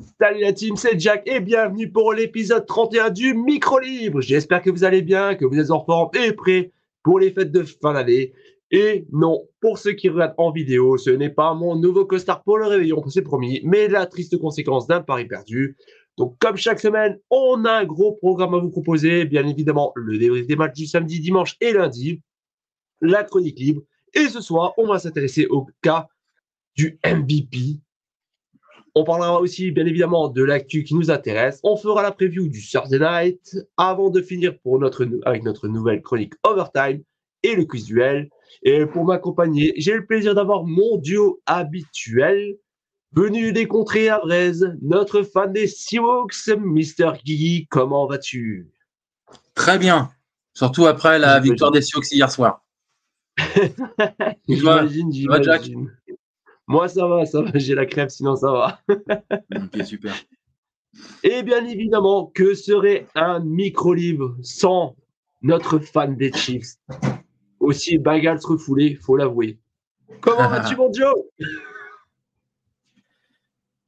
Salut la team, c'est Jack et bienvenue pour l'épisode 31 du Micro Libre. J'espère que vous allez bien, que vous êtes en forme et prêts pour les fêtes de fin d'année. Et non, pour ceux qui regardent en vidéo, ce n'est pas mon nouveau costard pour le réveillon, c'est promis, mais la triste conséquence d'un pari perdu. Donc, comme chaque semaine, on a un gros programme à vous proposer. Bien évidemment, le débrief des matchs du samedi, dimanche et lundi, la chronique libre. Et ce soir, on va s'intéresser au cas du MVP on parlera aussi, bien évidemment, de l'actu qui nous intéresse. On fera la preview du Thursday Night avant de finir pour notre, avec notre nouvelle chronique Overtime et le quiz duel. Et pour m'accompagner, j'ai le plaisir d'avoir mon duo habituel, venu des contrées à Braise, notre fan des Seahawks, Mr. Guigui. Comment vas-tu? Très bien, surtout après la victoire des Seahawks hier soir. j'imagine, j'imagine. Moi, ça va, ça va, j'ai la crève, sinon ça va. ok, super. Et bien évidemment, que serait un micro-livre sans notre fan des Chiefs? Aussi Bengals refoulé, faut l'avouer. Comment vas-tu, mon Joe? Eh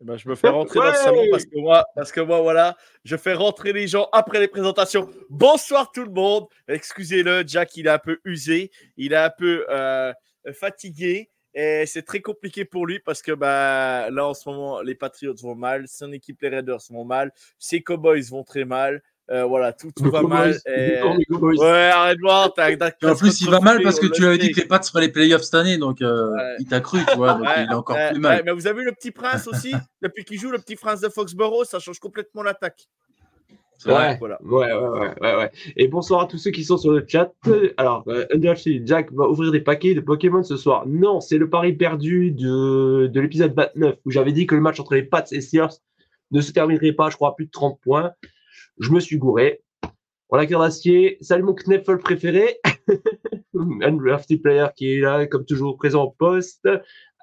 ben, je me fais rentrer dans le salon parce que moi, parce que moi, voilà, je fais rentrer les gens après les présentations. Bonsoir tout le monde. Excusez-le, Jack, il est un peu usé, il est un peu euh, fatigué. Et c'est très compliqué pour lui parce que bah, là, en ce moment, les Patriots vont mal, son équipe, les Raiders, vont mal, ses Cowboys vont très mal. Euh, voilà, tout, va mal. Ouais, arrête voir. En plus, il va mal parce que tu avais dit que les Pats seraient les playoffs cette année, donc euh, il t'a cru, tu vois, donc il est encore plus mal. mais vous avez vu le petit prince aussi Depuis qu'il joue, le petit prince de Foxborough, ça change complètement l'attaque. Ouais, voilà. ouais, ouais, ouais, ouais, Et bonsoir à tous ceux qui sont sur le chat. Alors, euh, Jack va ouvrir des paquets de Pokémon ce soir. Non, c'est le pari perdu de, de l'épisode 29 où j'avais dit que le match entre les Pats et Sears ne se terminerait pas, je crois, à plus de 30 points. Je me suis gouré. Voilà, d'acier. Salut mon Knuffle préféré. Un drafty player qui est là, comme toujours, présent au poste.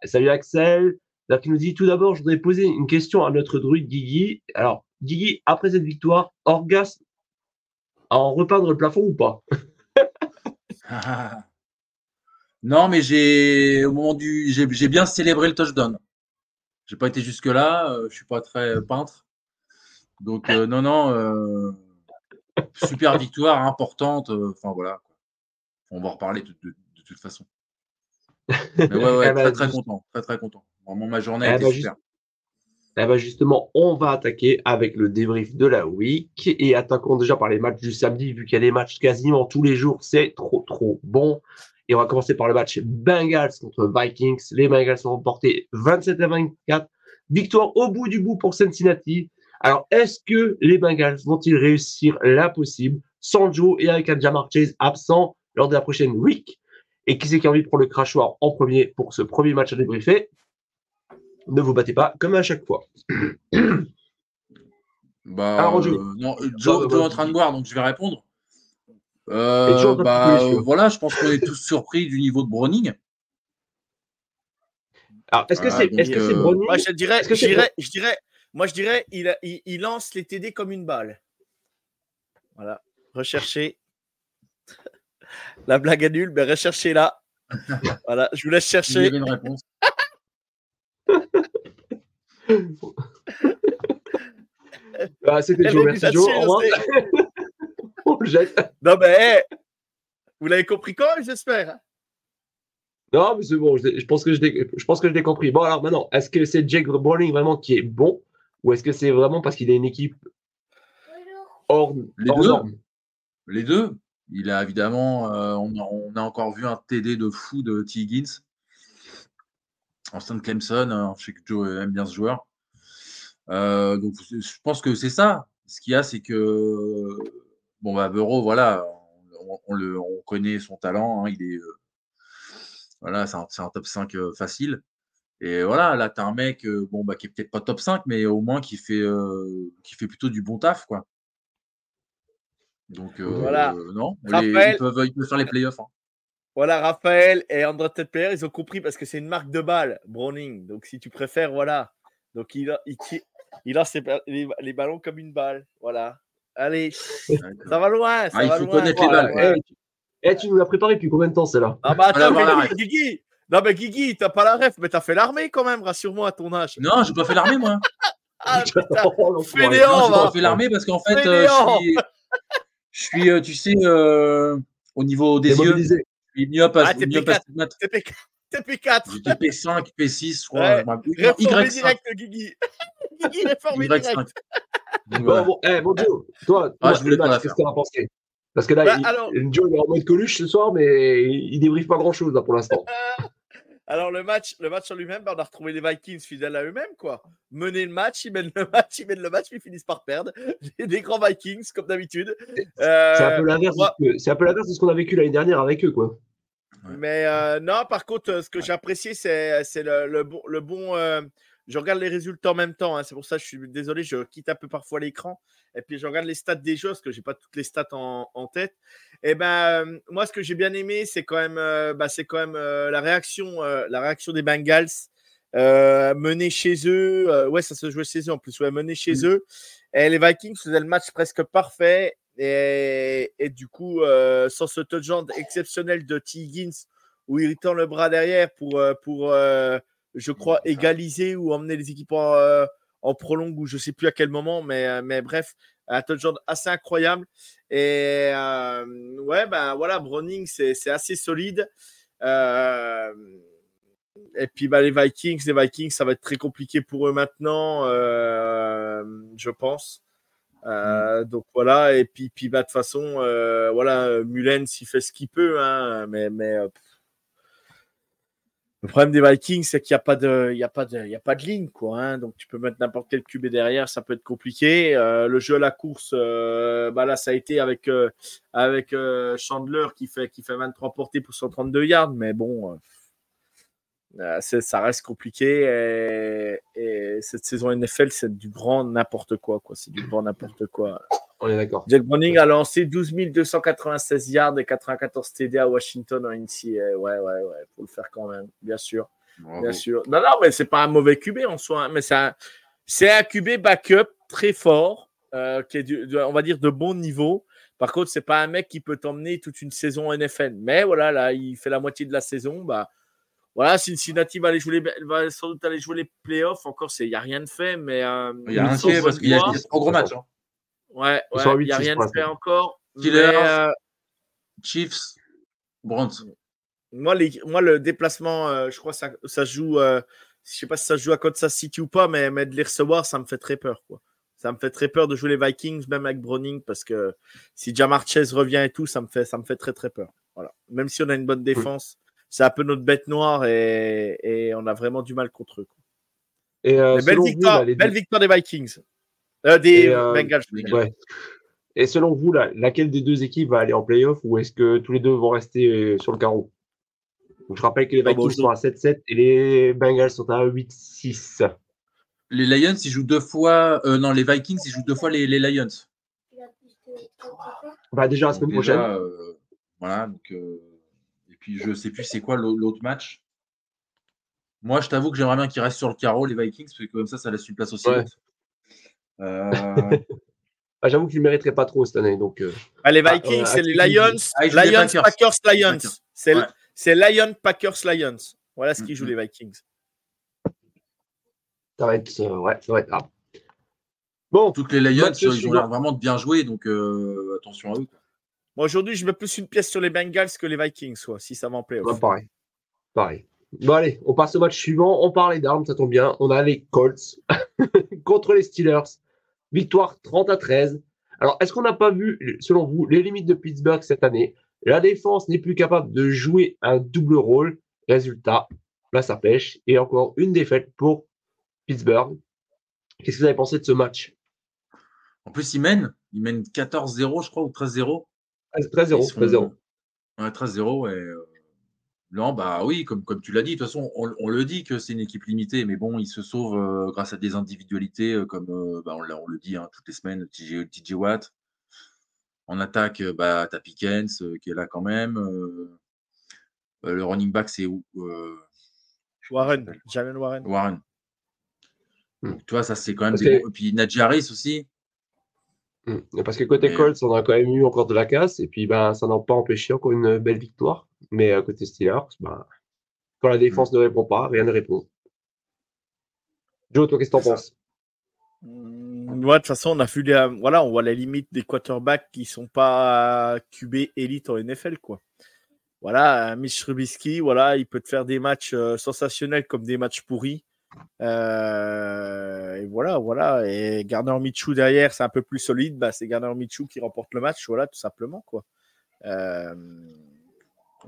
Salut Axel. Alors, qui nous dit tout d'abord, je voudrais poser une question à notre druide Guigui. Alors, Guigui, après cette victoire, orgasme à en repeindre le plafond ou pas? Non, mais j'ai au moment du j'ai bien célébré le touchdown. J'ai pas été jusque là, euh, je suis pas très peintre. Donc euh, non non euh, super victoire importante enfin voilà. On va en reparler de, toute façon. Mais ouais ouais, eh ben, très très content, très très content. Vraiment ma journée a eh été ben, super. Eh ben justement, on va attaquer avec le débrief de la week et attaquons déjà par les matchs du samedi, vu qu'il y a des matchs quasiment tous les jours, c'est trop trop bon. Et on va commencer par le match Bengals contre Vikings. Les Bengals sont remportés 27 à 24. Victoire au bout du bout pour Cincinnati. Alors, est-ce que les Bengals vont-ils réussir l'impossible sans Joe et avec un Jamar absent lors de la prochaine week Et qui c'est qui a envie de prendre le crachoir en premier pour ce premier match à débriefer? Ne vous battez pas comme à chaque fois. bah, euh, non, Joe, est en train de boire, donc je vais répondre. Euh, bah, voilà, je pense qu'on est tous surpris du niveau de Browning. Alors, est-ce que c'est est -ce euh, Browning Moi, je dirais, je dirais, je dirais, moi, je dirais, il, il, lance les TD comme une balle. Voilà. Recherchez. La blague est nulle, mais recherchez-la. voilà, je vous laisse chercher. une réponse. ah, C'était Joe, merci Joe. On jette. Non, mais vous l'avez compris quand, j'espère? Non, mais c'est bon, je, pense que je, je pense que je l'ai compris. Bon, alors maintenant, est-ce que c'est Jake Browning vraiment qui est bon ou est-ce que c'est vraiment parce qu'il a une équipe hors, Les deux. Les deux. Il a évidemment, euh, on, a, on, a, encore vu un TD de fou de T. Higgins de Clemson. Hein, je sais que Joe aime bien ce joueur. Euh, donc, je pense que c'est ça. Ce qu'il y a, c'est que bon, bah, Bureau, voilà, on, le, on connaît son talent. Hein, il est, euh, voilà, c'est un, top 5 euh, facile. Et voilà, là, tu as un mec euh, bon, bah, qui est peut-être pas top 5, mais au moins qui fait, euh, qui fait plutôt du bon taf. Quoi. Donc, euh, Voilà. non, les- Raphaël- ils, peuvent, ils peuvent faire les playoffs. hein. Voilà, Raphaël et André Player, ils ont compris parce que c'est une marque de balle, Browning. Donc, si tu préfères, voilà. Donc, il, il, tire- il lance les, ba- les- les ballons comme une balle. Voilà. Allez, ça va loin. Ça Ah, il va faut loin. connaître les balles. ouais. Eh, tu- eh, tu nous l'as préparé depuis combien de temps, celle-là? Ah bah attends, Voilà, mais Guigui, Guigui. Non mais Guigui, t'as pas la ref, mais t'as fait l'armée quand même, rassure-moi à ton âge. Non, j'ai pas fait l'armée, moi. Ah putain, Oh, l'enfoiré. Fainéant, Non, j'ai va. pas fait l'armée parce qu'en fait, euh, Fainéant. je suis, je suis euh, tu sais, euh, au niveau des yeux, Suis myope, à- Ah, t'es myope P4. astigmate. TP4. TP4. J'étais P5, P6, je crois. Ouais. Y5. direct, Guigui. Guigui, réformé Y5. direct. Bon, bon, eh, bon, Joe, toi, Ah, toi, je voulais pas qu'est-ce que t'en as pensé? Parce que là, Bah, il- alors- Joe, il est en mode coluche ce soir, mais il, il débriefe pas grand-chose là, pour l'instant. Alors le match, le match en lui-même, bah, on a retrouvé les Vikings fidèles à eux-mêmes, quoi. Mener le match, ils mènent le match, ils mènent le match, puis ils finissent par perdre. Des, grands Vikings, comme d'habitude. C'est un peu Euh, l'inverse moi- de ce que- c'est un peu l'inverse de ce qu'on a vécu l'année dernière avec eux, quoi. Mais euh, non, par contre, euh, ce que j'ai apprécié, c'est c'est le, le bon. Le bon euh, je regarde les résultats en même temps. hein, c'est pour ça que je suis désolé, je quitte un peu parfois l'écran. Et puis je regarde les stats des jeux, parce que j'ai pas toutes les stats en, en tête. Et ben, euh, moi, ce que j'ai bien aimé, c'est quand même, euh, bah, c'est quand même euh, la réaction, la réaction des Bengals. Menés chez eux, ouais, ça se jouait chez eux en plus, ouais, menés chez eux. Et les Vikings faisaient le match presque parfait. Et, et du coup, sans ce touchdown exceptionnel de T. Higgins, où il tend le bras derrière pour, pour je crois, égaliser ou emmener les équipes en, euh, en prolongue, ou je sais plus à quel moment, mais, euh, mais bref, un touchdown assez incroyable. Et euh, ouais, ben voilà, Browning, c'est assez solide. Euh, et puis bah, les Vikings, les Vikings, ça va être très compliqué pour eux maintenant, je pense. Euh, donc voilà, et puis, puis bah, de toute façon, euh, voilà, Mullens, il fait ce qu'il peut, hein, mais, mais le problème des Vikings, c'est qu'il n'y a pas de, il a pas de, a pas de ligne, quoi. hein. donc tu peux mettre n'importe quel QB derrière, ça peut être compliqué. Euh, le jeu à la course, euh, bah là, ça a été avec euh, avec Chandler qui fait qui fait 23 portées pour 132 yards, mais bon, ça reste compliqué. Et, et cette saison NFL, c'est du grand n'importe quoi, quoi. C'est du grand n'importe quoi. On est d'accord. Jack Browning a lancé 12 296 yards et 94 TD à Washington en NCAA. Ouais, ouais, ouais, faut le faire quand même, bien sûr. Bravo. Bien sûr. Non, non, mais c'est pas un mauvais QB en soi, hein, mais c'est un, c'est un QB backup très fort, euh, qui est, du- de- on va dire, de bon niveau. Par contre, c'est pas un mec qui peut t'emmener toute une saison NFL. Mais voilà, là, il fait la moitié de la saison. Bah, voilà, Cincinnati va, aller jouer les, va sans doute aller jouer les playoffs. Encore, il n'y a rien de fait, mais. euh, Il y a un fait parce qu'il y a trois gros matchs. hein. Ouais, il n'y a 8-6 rien de fait encore. Steelers. mais, euh, Chiefs, Browns. moi, les, moi, le déplacement, euh, je crois que ça, ça se joue. euh, je sais pas si ça se joue à Kansas City ou pas, mais, mais de les recevoir, ça me fait très peur. Quoi. Ça me fait très peur de jouer les Vikings, même avec Browning, parce que si Jamar Chase revient et tout, ça me fait, ça me fait très très peur. Voilà. Même si on a une bonne défense, c'est un peu notre bête noire et, et on a vraiment du mal contre eux. quoi. Et euh, belle vous, victoire, là, les belle victoire des Vikings. Euh, des Et, euh, Bengals. Ouais. Et selon vous, là, laquelle des deux équipes va aller en playoff ou est-ce que tous les deux vont rester euh, sur le carreau? Donc, Je rappelle que les Ah, bon, Vikings sont à 7-7 et les Bengals sont à 8-6. Les Lions, ils jouent deux fois. euh, non, les Vikings, ils jouent deux fois les, les Lions. Bah, déjà la semaine déjà, prochaine. euh, voilà. Donc, euh, et puis, je sais plus c'est quoi l'au- l'autre match. Moi, je t'avoue que j'aimerais bien qu'ils restent sur le carreau, les Vikings, parce que comme ça, ça laisse une place aussi. Ouais. Haute. Euh, Ah, J'avoue que je ne le mériterais pas trop cette année. Donc, euh, Ah, les Ah, Vikings, euh, c'est les Lions, ah, Lions, Packers. Lions. C'est Ouais. c'est Lions, Packers, Lions. Voilà ce qu'ils jouent les Vikings. ça va être, euh, ouais, ça va être grave. Bon, Toutes les Lions, ils ont l'air vraiment de bien jouer, donc euh, attention à eux. aujourd'hui, je mets plus une pièce sur les Bengals que les Vikings, soit, si ça va en playoff. Ouais, pareil. Pareil. Bon, allez, on passe au match suivant. On parlait d'armes, ça tombe bien. On a les Colts contre les Steelers. Victoire 30 à 13. Alors, est-ce qu'on n'a pas vu, selon vous, les limites de Pittsburgh cette année? La défense n'est plus capable de jouer un double rôle. Résultat, là, ça pêche. Et encore une défaite pour Pittsburgh. Qu'est-ce que vous avez pensé de ce match? En plus, ils mènent. Ils mènent 14-0, je crois, ou 13-0. 13-0. Ils sont- 13-0. Ouais, 13-0. Et, euh, Non, bah oui, comme, comme tu l'as dit, de toute façon, on, on le dit que c'est une équipe limitée, mais bon, ils se sauvent euh, grâce à des individualités, euh, comme euh, bah, on, l'a- on le dit hein, toutes les semaines, TJ, TJ Watt. En attaque, euh, bah, t'as Pickens euh, qui est là quand même. euh, euh, le running back, c'est où euh, comment il Warren, s'appelle. Jalen Warren. Warren. Hmm. Donc, tu vois, ça, c'est quand même des Et puis Najee Harris aussi. Mm. Parce que côté Mais- Colts, on a quand même eu encore de la casse, et puis ben, ça n'a pas empêché encore une belle victoire. Mais à côté Steelers, ben, quand la défense ne répond pas, rien ne répond. Joe, toi, qu'est-ce que t'en penses? Mm, ouais, de toute façon, on a vu les, voilà, on voit la limite des quarterbacks qui sont pas QB élite en NFL, quoi. Voilà, Mitch Trubisky, voilà, il peut te faire des matchs euh, sensationnels comme des matchs pourris. Euh, et voilà, voilà. Et Gardner Minshew derrière, c'est un peu plus solide. Bah, c'est Gardner Minshew qui remporte le match, voilà, tout simplement, quoi. Euh,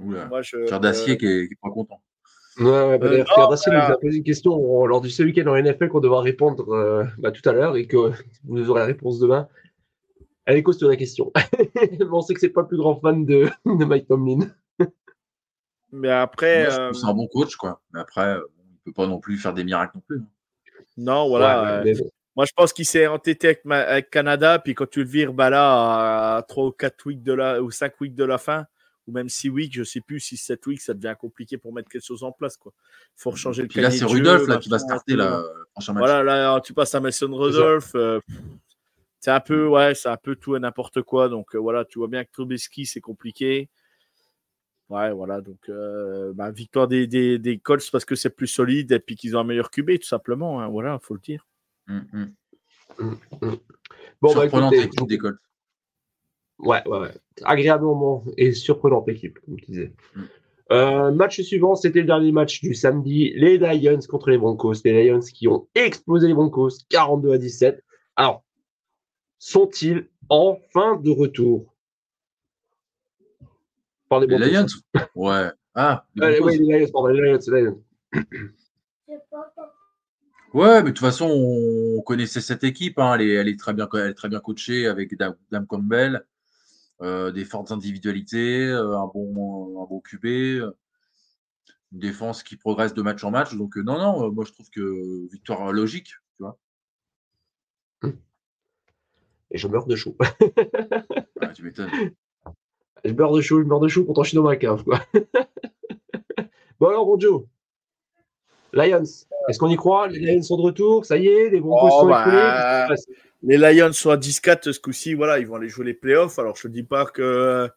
Oula, moi, je, Cœur d'acier qui est, qui est pas content. Ouais, ouais, bah, Euh, non, Pierre Dacier voilà. nous a posé une question euh, lors du ce week-end en NFL qu'on devra répondre euh, bah, tout à l'heure et que vous aurez la réponse demain. Elle est costaud la question. On sait que c'est pas le plus grand fan de, de Mike Tomlin. Mais après, euh, c'est un bon coach, quoi. Mais après, euh, il peut pas non plus faire des miracles non plus. hein. non, voilà. Ouais, euh, bon. Moi, je pense qu'il s'est entêté avec, ma- avec Canada, puis quand tu le vires bah là, à 3 ou 4 weeks de la, ou 5 weeks de la fin, ou même 6 weeks, je sais plus, 6, 7 weeks, ça devient compliqué pour mettre quelque chose en place. Quoi. faut changer le Puis là, c'est Rudolph là, qui va starter là, prochain match. Voilà, là, tu passes à Mason Rudolph. euh, c'est un peu, ouais, c'est un peu tout et n'importe quoi. Donc euh, voilà, tu vois bien que Trubisky, c'est compliqué. Ouais, voilà. Donc, euh, bah, victoire des, des, des Colts parce que c'est plus solide et puis qu'ils ont un meilleur QB, tout simplement. hein. Voilà, faut le dire. Hum, hum. Bon, bah, Surprenante écoutez, équipe des Colts. Ouais, ouais, ouais. Agréablement et surprenante équipe, comme tu disais. Mm. Euh, match suivant, c'était le dernier match du samedi. Les Lions contre les Broncos. Les Lions qui ont explosé les Broncos 42 à 17. Alors, sont-ils enfin de retour? Par les Les. Lions? Ouais. Ah, les Euh, ouais, les Lions, pardon, les Lions, les Lions. Ouais, mais de toute façon, on connaissait cette équipe. hein. Elle, est, elle est très bien, elle est très bien coachée avec Dam Dam Campbell, des fortes individualités, euh, un bon, un bon QB, euh, une défense qui progresse de match en match. Donc euh, non, non, euh, moi je trouve que victoire logique, tu vois. Et je meurs de chaud. Ouais, tu m'étonnes. je meurs de chaud, je meurs de chaud, pourtant je suis dans ma cave, quoi. bon alors, bon Joe. Lions, est-ce qu'on y croit? Les Lions sont de retour, ça y est, les Broncos Oh, sont bah, écoulés Les Lions sont à 10-4 ce coup-ci, voilà, ils vont aller jouer les playoffs. Alors je ne dis pas que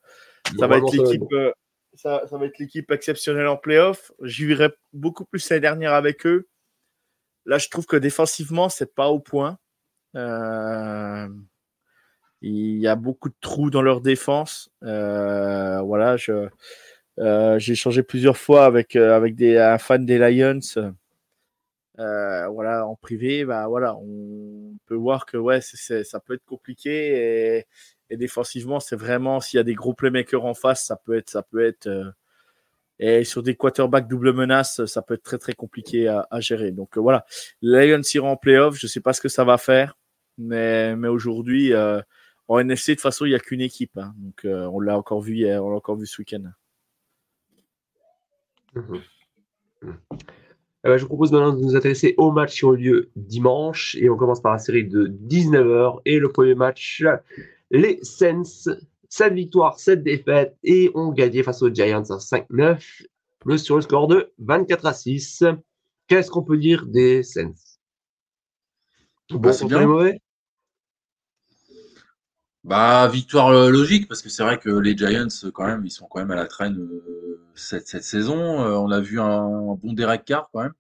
ça va Normalement, être ça va l'équipe euh, ça, ça va être l'équipe exceptionnelle en playoff. J'y verrai beaucoup plus l'année dernière avec eux. Là, je trouve que défensivement, c'est pas au point. Euh, il y a beaucoup de trous dans leur défense. Euh, voilà, je, euh, j'ai échangé plusieurs fois avec, avec des, un fan des Lions. Voilà, en privé, bah voilà, on peut voir que ouais, ça peut être compliqué et, défensivement, c'est vraiment s'il y a des gros playmakers en face, ça peut être, ça peut être euh, et sur des quarterbacks double menace, ça peut être très très compliqué à, gérer. Donc euh, voilà, Lions iront en playoff, je sais pas ce que ça va faire, mais aujourd'hui euh, en NFC de toute façon il n'y a qu'une équipe, hein. donc on l'a encore vu hier, on l'a encore vu ce week-end. Mhm. Eh ben, je vous propose maintenant de nous intéresser aux matchs qui ont lieu dimanche. Et on commence par la série de 19h. Et le premier match, les Saints, 7 victoires, 7 défaites. Et ont gagné face aux Giants à 5-9. Le sur le score de 24 à 6. Qu'est-ce qu'on peut dire des Saints? Bon Bah, c'est bien. mauvais Bah, victoire euh, logique, parce que c'est vrai que les Giants, euh, quand même, ils sont quand même à la traîne euh, cette, cette saison. Euh, on a vu un, un bon Derek Carr, quand même,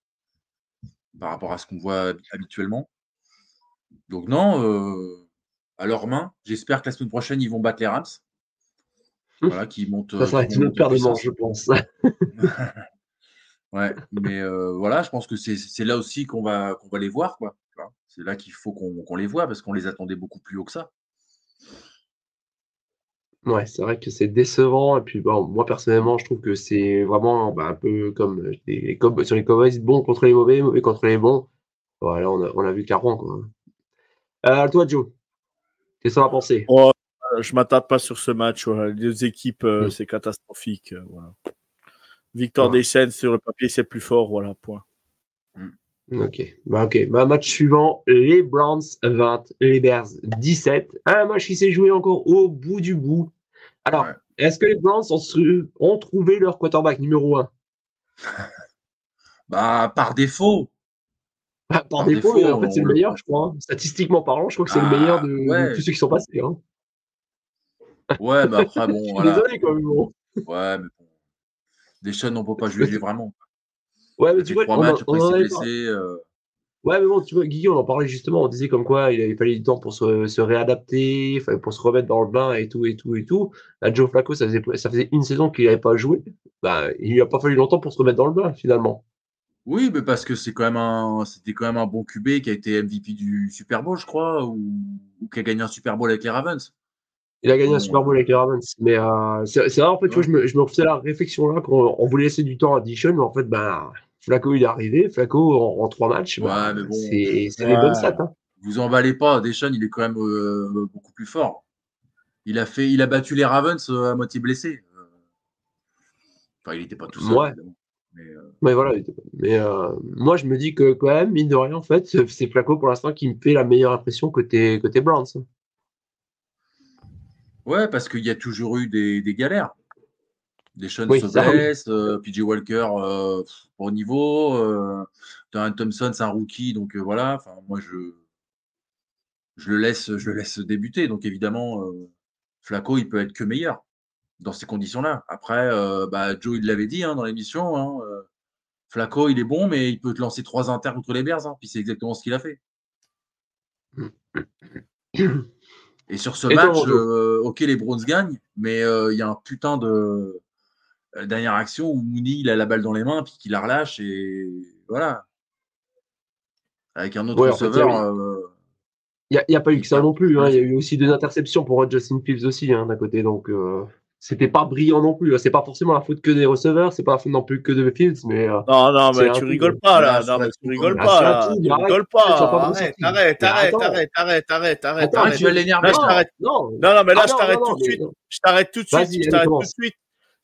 par rapport à ce qu'on voit hab- habituellement. Donc, non, euh, à leurs mains. J'espère que la semaine prochaine, ils vont battre les Rams. Voilà, qui montent. Ça, être une vont autre paire de manches, je pense. Ouais, mais voilà, je pense que c'est là aussi qu'on va, qu'on va les voir, quoi. C'est là qu'il faut qu'on qu'on les voit, parce qu'on les attendait beaucoup plus haut que ça. Ouais, c'est vrai que c'est décevant. Et puis, bon, moi, personnellement, je trouve que c'est vraiment bah, un peu comme les, sur les Cowboys, bon contre les mauvais, mauvais contre les bons. Voilà, on a, on a vu clairement, quoi. Euh, toi, Joe, qu'est-ce que t'en as pensé? Oh, euh, je m'attarde pas sur ce match. voilà. Les deux équipes, euh, Mm. c'est catastrophique. euh, voilà. Victoire Ouais. des scènes sur le papier, c'est plus fort. Voilà, point. Ok. Bah, ok. Bah, match suivant, les Browns 20, les Bears 17. Un match qui s'est joué encore au bout du bout. Alors, Ouais. est-ce que les Browns ont, trouvé leur quarterback numéro 1 Bah, par défaut. Par, Par défaut, défaut, en fait, c'est le le meilleur, je crois. hein. Statistiquement parlant, je crois que c'est le Ah, meilleur de, tous ceux qui sont passés. Hein. Ouais, mais après, bon, Je suis voilà. désolé quand même. bon. Ouais, mais bon. Deschamps, on peut pas juger vraiment. Ouais, mais Il tu vois, trois on, en- matchs, on après il en s'est avait blessé. euh, Ouais, mais bon, tu vois, Guillaume, on en parlait justement, on disait comme quoi il avait fallu du temps pour se, se réadapter, pour se remettre dans le bain et tout, et tout, et tout. Là, Joe Flacco, ça faisait, ça faisait une saison qu'il n'avait pas joué. Bah, il lui a pas fallu longtemps pour se remettre dans le bain, finalement. Oui, mais parce que c'est quand même un, c'était quand même un bon QB qui a été MVP du Super Bowl, je crois, ou, ou qui a gagné un Super Bowl avec les Ravens. Il a gagné un Super Bowl avec les Ravens. Mais euh, c'est vrai, en fait, tu vois, je me, je me refaisais la réflexion là, qu'on on voulait laisser du temps à Dishon, mais en fait, bah, Flacco, il est arrivé. Flacco, en, en trois matchs, bah, Ouais, mais bon. c'est Ouais. des bonnes stats. Hein. Vous emballez pas, Deschamps, il est quand même euh, beaucoup plus fort. Il a fait, il a battu les Ravens euh, à moitié blessé. Euh, Enfin, il n'était pas tout seul, Ouais. Mais, euh, Mais voilà, mais euh, moi je me dis que quand même, mine de rien, en fait, c'est Flacco pour l'instant qui me fait la meilleure impression côté, côté Browns. Ouais, parce qu'il y a toujours eu des, des galères. Deschamps Oui, se oui. blesse, euh, PJ Walker euh, au niveau, euh, Taran Thompson c'est un rookie, donc euh, voilà. Enfin, moi je je le laisse je le laisse débuter, donc évidemment euh, Flacco il peut être que meilleur dans ces conditions-là. Après, euh, bah, Joe il l'avait dit hein, dans l'émission, hein, euh, Flacco il est bon, mais il peut te lancer trois inters contre les Bears, hein, puis c'est exactement ce qu'il a fait. Et sur ce Et match, euh, ok, les Browns gagnent, mais euh, il y a un putain de euh, dernière action où Mooney il a la balle dans les mains puis qu'il la relâche et voilà. Avec un autre Ouais, en fait, receveur. il y a- euh, n'y a, pas eu que ça non plus. hein. Il y a eu aussi deux interceptions pour Justin Fields aussi hein, d'un côté. Donc, euh, c'était pas brillant non plus. hein. C'est pas forcément la faute que des receveurs. C'est pas la faute non plus que de Fields. Mais euh, Non, non, mais tu rigoles pas là. Là, Non, mais tu rigoles pas Tu rigoles pas. Arrête, arrête, arrête, arrête, arrête, arrête, arrête, Attends, arrête. tu vas l'énerver. Non. t'arrête. non. Mais là, Ah je t'arrête non, tout non, de mais suite. Je t'arrête tout de suite. Je t'arrête tout de suite.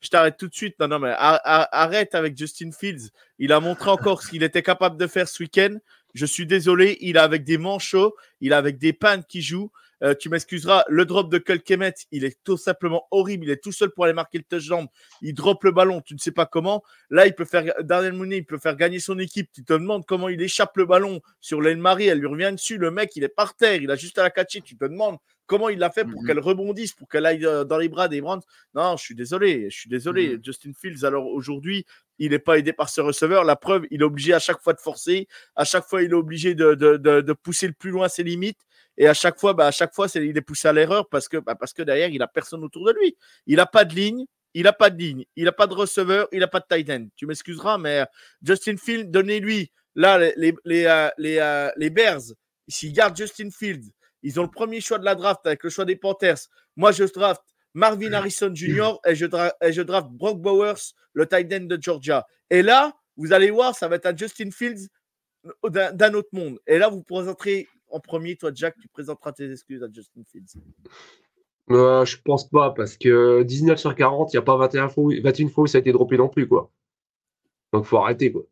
Je t'arrête tout de suite. Non, non, mais ar- ar- arrête avec Justin Fields. Il a montré encore ce qu'il était capable de faire ce week-end. Je suis désolé. Il a avec des manchots, il a avec des pannes qui jouent. Euh, tu m'excuseras, le drop de Kemet, il est tout simplement horrible. Il est tout seul pour aller marquer le touchdown. Il drop le ballon, tu ne sais pas comment. Là, il peut faire Daniel Mooney, il peut faire gagner son équipe. Tu te demandes comment il échappe le ballon sur Lane Marie, elle lui revient dessus. Le mec, il est par terre, il a juste à la catcher. Tu te demandes comment il l'a fait pour Mhm. qu'elle rebondisse, pour qu'elle aille euh, dans les bras des Browns. Non, je suis désolé, je suis désolé. Mhm. Justin Fields, alors aujourd'hui, il n'est pas aidé par ce receveur. La preuve, il est obligé à chaque fois de forcer. À chaque fois, il est obligé de, de, de, de pousser le plus loin ses limites. Et à chaque fois, bah, à chaque fois, c'est, il est poussé à l'erreur parce que, bah, parce que derrière, il n'a personne autour de lui. Il n'a pas de ligne. Il n'a pas de ligne, il n'a pas de receveur, il n'a pas de tight end. Tu m'excuseras, mais euh, Justin Fields, donnez-lui. Là, les, les, les, euh, euh, les Bears, s'ils gardent Justin Fields, ils ont le premier choix de la draft avec le choix des Panthers. Moi, je draft Marvin Harrison Jr. et je, draft Brock Bowers, le tight end de Georgia. Et là, vous allez voir, ça va être un Justin Fields d'un, d'un autre monde. Et là, vous présenterez en premier, toi, Jack, tu présenteras tes excuses à Justin Fields. Euh, je pense pas, parce que 19 sur 40, il n'y a pas 21 fois, où- 21 fois où ça a été droppé non plus, quoi. Donc faut arrêter, quoi.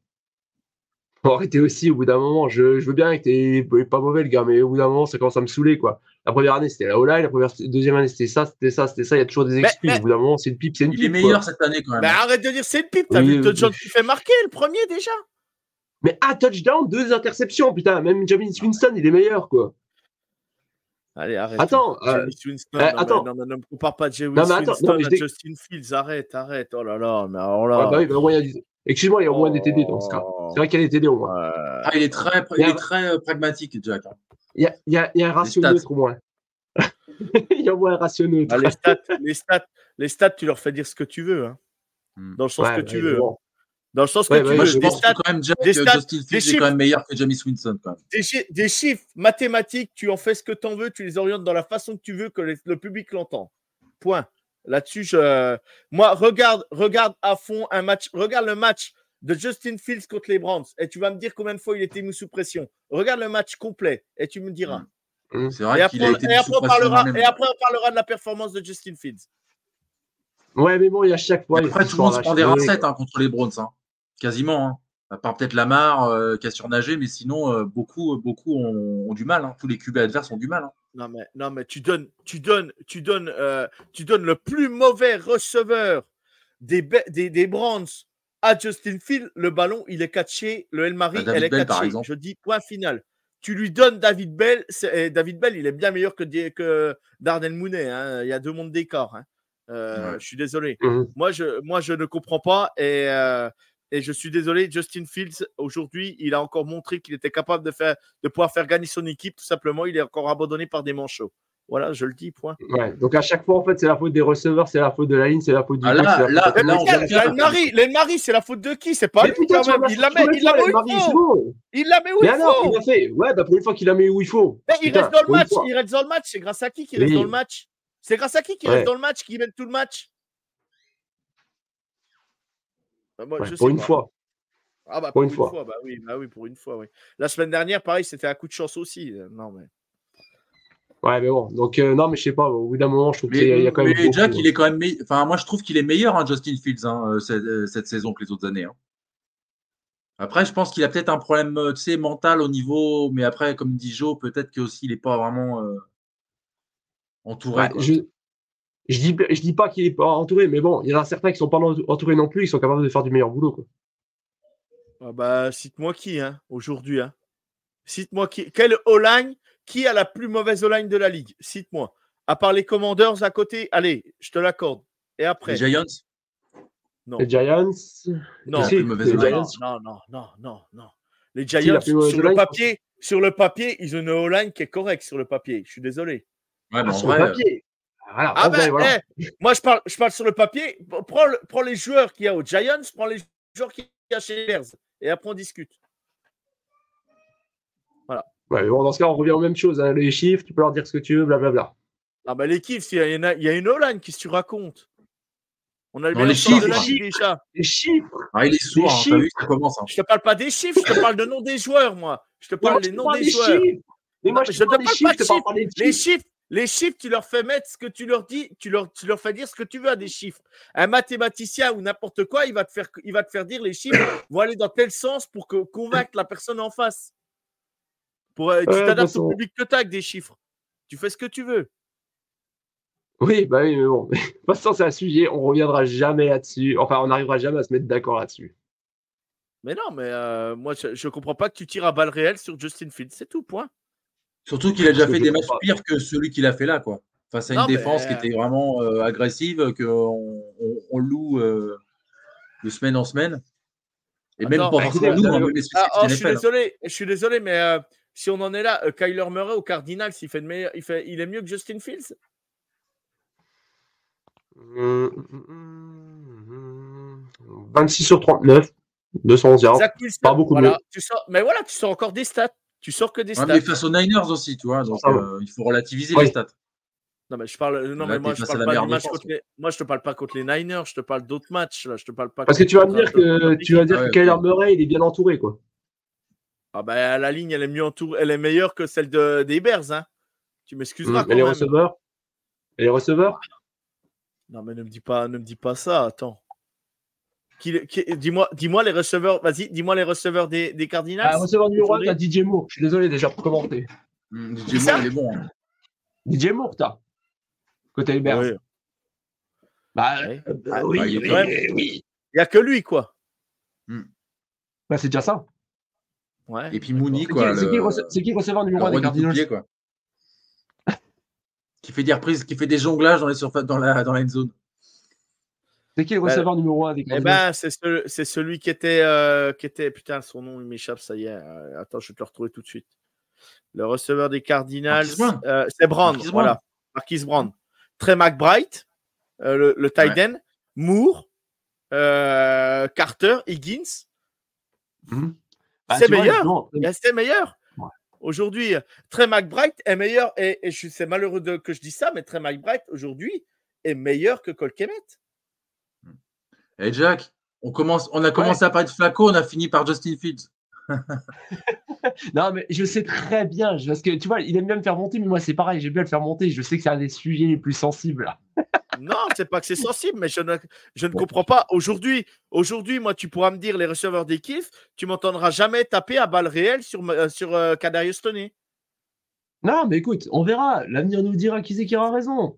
Faut arrêter aussi au bout d'un moment. Je, je veux bien que t'es pas mauvais, le gars, mais au bout d'un moment, ça commence à me saouler, quoi. La première année, c'était la O-line, la première, deuxième année, c'était ça, c'était ça, c'était ça. Il y a toujours des excuses. mais- Au bout d'un moment, c'est une pipe, c'est une Il est pipe. quoi. meilleur cette année quand même. Mais arrête de dire c'est une pipe, t'as Oui, vu le touchdown oui. que tu fais marquer, le premier déjà. Mais un touchdown, deux interceptions, putain. Même Jamin Winston, il est meilleur, quoi. Allez, arrête. Attends, euh, Winston, euh, non, mais- attends. non, ne compare pas James Non, attends, Winston non, mais je à dis- Justin Fields, arrête, arrête. Oh là là, mais alors là. Ah bah oui, bah, au moins, il y a du- Excuse-moi, il y a au moins des TD dans ce cas. C'est vrai qu'il y a des TD au moins. Ah, il est très, il Mais- est très euh, pragmatique, Jack. hein. Il y a, il y a- il y a un ratio neutre au moins. il y a au moins un ratio neutre. Ah, les, stats, les, stats, les stats, tu leur fais dire ce que tu veux. Hein. Hmm. Dans le sens Ouais, que tu veux. bon. Dans le sens que Ouais, tu veux. Moi, je je des, pense stats, que quand même, Jack, des stats, Justin des Fields est chiffres. quand même meilleur que James Winston. Quand même. des, chi- des chiffres mathématiques, tu en fais ce que tu en veux, tu les orientes dans la façon que tu veux, que les- le public l'entend. Point. Là-dessus, je... moi, regarde, regarde à fond un match, regarde le match de Justin Fields contre les Browns et tu vas me dire combien de fois il était mis sous pression. Regarde le match complet et tu me diras. Mm. C'est Et vrai après, qu'il a été et mis après sous on pression parlera, et après, on parlera de la performance de Justin Fields. Ouais, mais bon, il y a chaque fois. Après, tout le monde se prend des rincettes hein, contre les Browns. Hein. Quasiment. Hein. À part peut-être Lamar euh, qui a surnagé, mais sinon, euh, beaucoup, beaucoup ont, ont du mal. hein. Tous les QB adverses ont du mal. hein. Non mais, non, mais tu donnes, tu donnes, tu donnes, euh, tu donnes le plus mauvais receveur des, des, des Browns à Justin Field. Le ballon, il est catché. Le El Mari, À David elle est Bell, par catchée. exemple. Je dis point final. Tu lui donnes David Bell. et David Bell, il est bien meilleur que, que Darnell Mooney. hein. Il y a deux mondes d'écart. hein. Euh, Ouais. Je suis désolé. Mhm. Moi, je, moi, je ne comprends pas et, euh, et je suis désolé. Justin Fields, aujourd'hui, il a encore montré qu'il était capable de, faire, de pouvoir faire gagner son équipe. Tout simplement, il est encore abandonné par des manchots. Voilà, je le dis, point. Ouais, donc à chaque fois, en fait, c'est la faute des receveurs, c'est la faute de la ligne, c'est la faute du Ah, là- c'est la là- l'Elmari, c'est la faute de qui? C'est pas lui quand même. Il la met, il la met où il faut? Il la met où il faut? il a fait. Ouais, bah pour une fois qu'il la met où il faut. Mais il reste dans le match. Il reste dans le match. C'est grâce à qui qui Oui. reste dans le match? C'est grâce à qui qui Ouais. reste dans le match qui mène tout le match? Bah, moi, Ouais, je pour sais une pas. fois. Ah bah Pour pour, une une fois. fois. Bah oui, bah oui, pour une fois, oui. La semaine dernière, pareil, c'était un coup de chance aussi. Euh, Non mais. Ouais, mais bon. Donc, euh, non, mais je sais pas. Au bout d'un moment, je trouve qu'il y a- y quand même. mais Jack, beaucoup. il est quand même. Enfin, moi, je trouve qu'il est meilleur, hein, Justin Fields, hein, euh, cette, cette saison que les autres années. hein. Après, je pense qu'il a peut-être un problème, tu sais, mental au niveau. Mais après, comme dit Joe, peut-être qu'aussi, il n'est pas vraiment euh, entouré. Ouais, quoi. je, je dis, je dis pas qu'il est pas entouré, mais bon, il y en a certains qui sont pas entourés non plus, ils sont capables de faire du meilleur boulot. Quoi. Ah bah cite-moi qui, hein, aujourd'hui, hein. Cite-moi qui. Quelle O-line qui a la plus mauvaise O-line de la ligue? Cite-moi. À part les Commanders à côté, allez, je te l'accorde. Et après? Les Giants? Non, Les Giants? non, Si, les. Giants. non, non, non, non, non. Les Giants, sur le papier, sur le papier, ils ont une O-line qui est correcte sur le papier. Je suis désolé. Ouais, Ah, sur vrai, le papier. Voilà, Ah ben, voilà. eh, moi je parle, je parle sur le papier. Prends, le- prends les joueurs qu'il y a aux Giants, prends les joueurs qu'il y a chez les Bears, et après on discute. Ouais, bon, dans ce cas, on revient aux mêmes choses. hein. Les chiffres, tu peux leur dire ce que tu veux, blablabla. Ah ben l'équipe, il y, en a- il y a une O-line, qu'est-ce que tu racontes On a le Non, les de chiffres. la ligue déjà. Les chiffres ah, il est sourd, Les hein, vu, ça commence. hein. Je te parle pas des chiffres, je te parle de nom des joueurs, moi. Je te moi, parle des noms des des joueurs. chiffres. Mais moi, je te te des chiffres, pas je te de parle pas des Les chiffres. Les chiffres, tu leur fais mettre ce que tu leur dis, tu leur, tu leur fais dire ce que tu veux à des chiffres. Un mathématicien ou n'importe quoi, il va, te faire, il va te faire dire les chiffres vont aller dans tel sens pour que, convaincre la personne en face. Pour, euh, tu Ouais, t'adaptes au public que tu avec des chiffres. Tu fais ce que tu veux. Oui, bah oui, mais bon. De toute façon, c'est un sujet, on reviendra jamais là-dessus. Enfin, on n'arrivera jamais à se mettre d'accord là-dessus. Mais non, mais euh, moi, je, je comprends pas que tu tires à balles réelles sur Justin Fields. C'est tout, point. Surtout qu'il a déjà fait des matchs pas. pires que celui qu'il a fait là, quoi. Face à une Non, mais- défense qui était vraiment euh, agressive, qu'on on, on loue euh, de semaine en semaine. Et même Attends, pas bah, forcément écoutez, nous, les Ah, oh, je suis NFL, hein. désolé, je suis désolé, mais euh, si on en est là, euh, Kyler Murray au Cardinals, il fait de meilleur, il fait, il est mieux que Justin Fields? Hum, hum, hum, hum. 26 sur 39, 211 yards. Pas beaucoup voilà, mieux. tu sors, mais voilà, tu sors encore des stats. Tu sors que des Ouais, stats. mais face aux Niners aussi, tu vois. Donc, va. euh, il faut relativiser Oui. les stats. Non, mais je parle, non, Là, mais moi, je parle pas match défense, contre les, moi, je te parle pas contre les Niners, je te parle d'autres matchs. Là. Je te parle pas. Parce que tu vas me dire que tu vas dire Ah ouais, que Kyler. Murray, il est bien entouré, quoi. Ah bah, la ligne, elle est mieux entourée, elle est meilleure que celle de, des Bears, hein. Tu m'excuseras quand Et les receveurs Et les receveurs Non, mais ne me dis pas, ne me dis pas ça. Attends. Qui- qui- dis-moi, dis-moi les receveurs. Vas-y, dis-moi les receveurs des, des Cardinals. ah, Receveur numéro 1, Aujourd'hui. t'as DJ Moore. Je suis désolé déjà pour commenter. Hum, DJ Moore, il est bon. hein. DJ Moore, t'as. Côté Bears. Oui. Bah, Ouais. euh, Ah, oui, bah, il quand oui. Il n'y a que lui, quoi. Bah, c'est déjà ça. Ouais. Et puis Mooney, quoi. c'est qui le- c'est qui le receveur numéro 1 roi des Cardinals pied, quoi. Qui fait des reprises, qui fait des jonglages dans, les surfaces, dans, la, dans la end zone. C'est qui le Bah, receveur numéro 1 des Eh Cardinals ben, c'est ce- c'est celui qui était, euh, qui était. Putain, son nom, il m'échappe, ça y est. Euh, attends, je vais te le retrouver tout de suite. Le receveur des Cardinals, euh, c'est Brand. Marquise Voilà. Marquise Brand. Trey McBride, euh, le, le tight end. Moore, euh, Carter, Higgins. Mhm. Bah, c'est tu vois, meilleur. c'est meilleur. Ouais. Aujourd'hui, Trey McBride est meilleur. Et, et je suis- c'est malheureux de- que je dise ça, mais Trey McBride, aujourd'hui, est meilleur que Cole Kemet. Et Jack, on, commence, on a commencé à parler de Flacco, on a fini par Justin Fields. Non, mais je sais très bien, je- parce que tu vois, il aime bien me faire monter, mais moi c'est pareil, j'aime bien le faire monter. Je sais que c'est un des sujets les plus sensibles. là. Non, c'est pas que c'est sensible, mais je ne, je ne comprends pas. Aujourd'hui, aujourd'hui, moi, tu pourras me dire les receveurs des kiffs, tu m'entendras jamais taper à balles réelles sur, euh, sur euh, Kadarius Toney. Non, mais écoute, on verra. L'avenir nous dira qui c'est qui aura raison.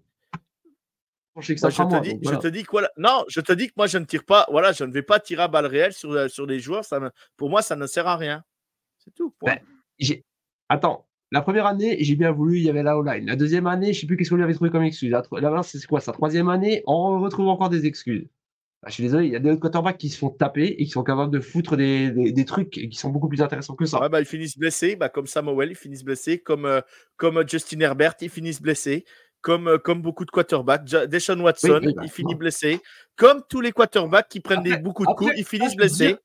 Je, te dis, je te voilà. Non, je te dis que moi, je ne tire pas. Voilà, je ne vais pas tirer à balles réelles sur, euh, sur les joueurs. Ça me- pour moi, ça ne sert à rien. C'est tout. Ben, Attends, la première année, j'ai bien voulu, il y avait la O-line. La deuxième année, je sais plus qu'est-ce qu'on lui avait trouvé comme excuse. La, la c'est quoi Sa troisième année, on retrouve encore des excuses. Ah, je suis désolé, il y a des autres quarterbacks qui se font taper et qui sont capables de foutre des, des, des trucs qui sont beaucoup plus intéressants que ça. Ouais, bah, ils finissent blessés, bah, comme Samuel, ils finissent blessés, comme, euh, comme euh, Justin Herbert, ils finissent blessés, comme, euh, comme beaucoup de quarterbacks. Deshaun Watson, Oui, oui, bah, il finit non. blessé. Comme tous les quarterbacks qui prennent des, beaucoup de coups, ils finissent blessés.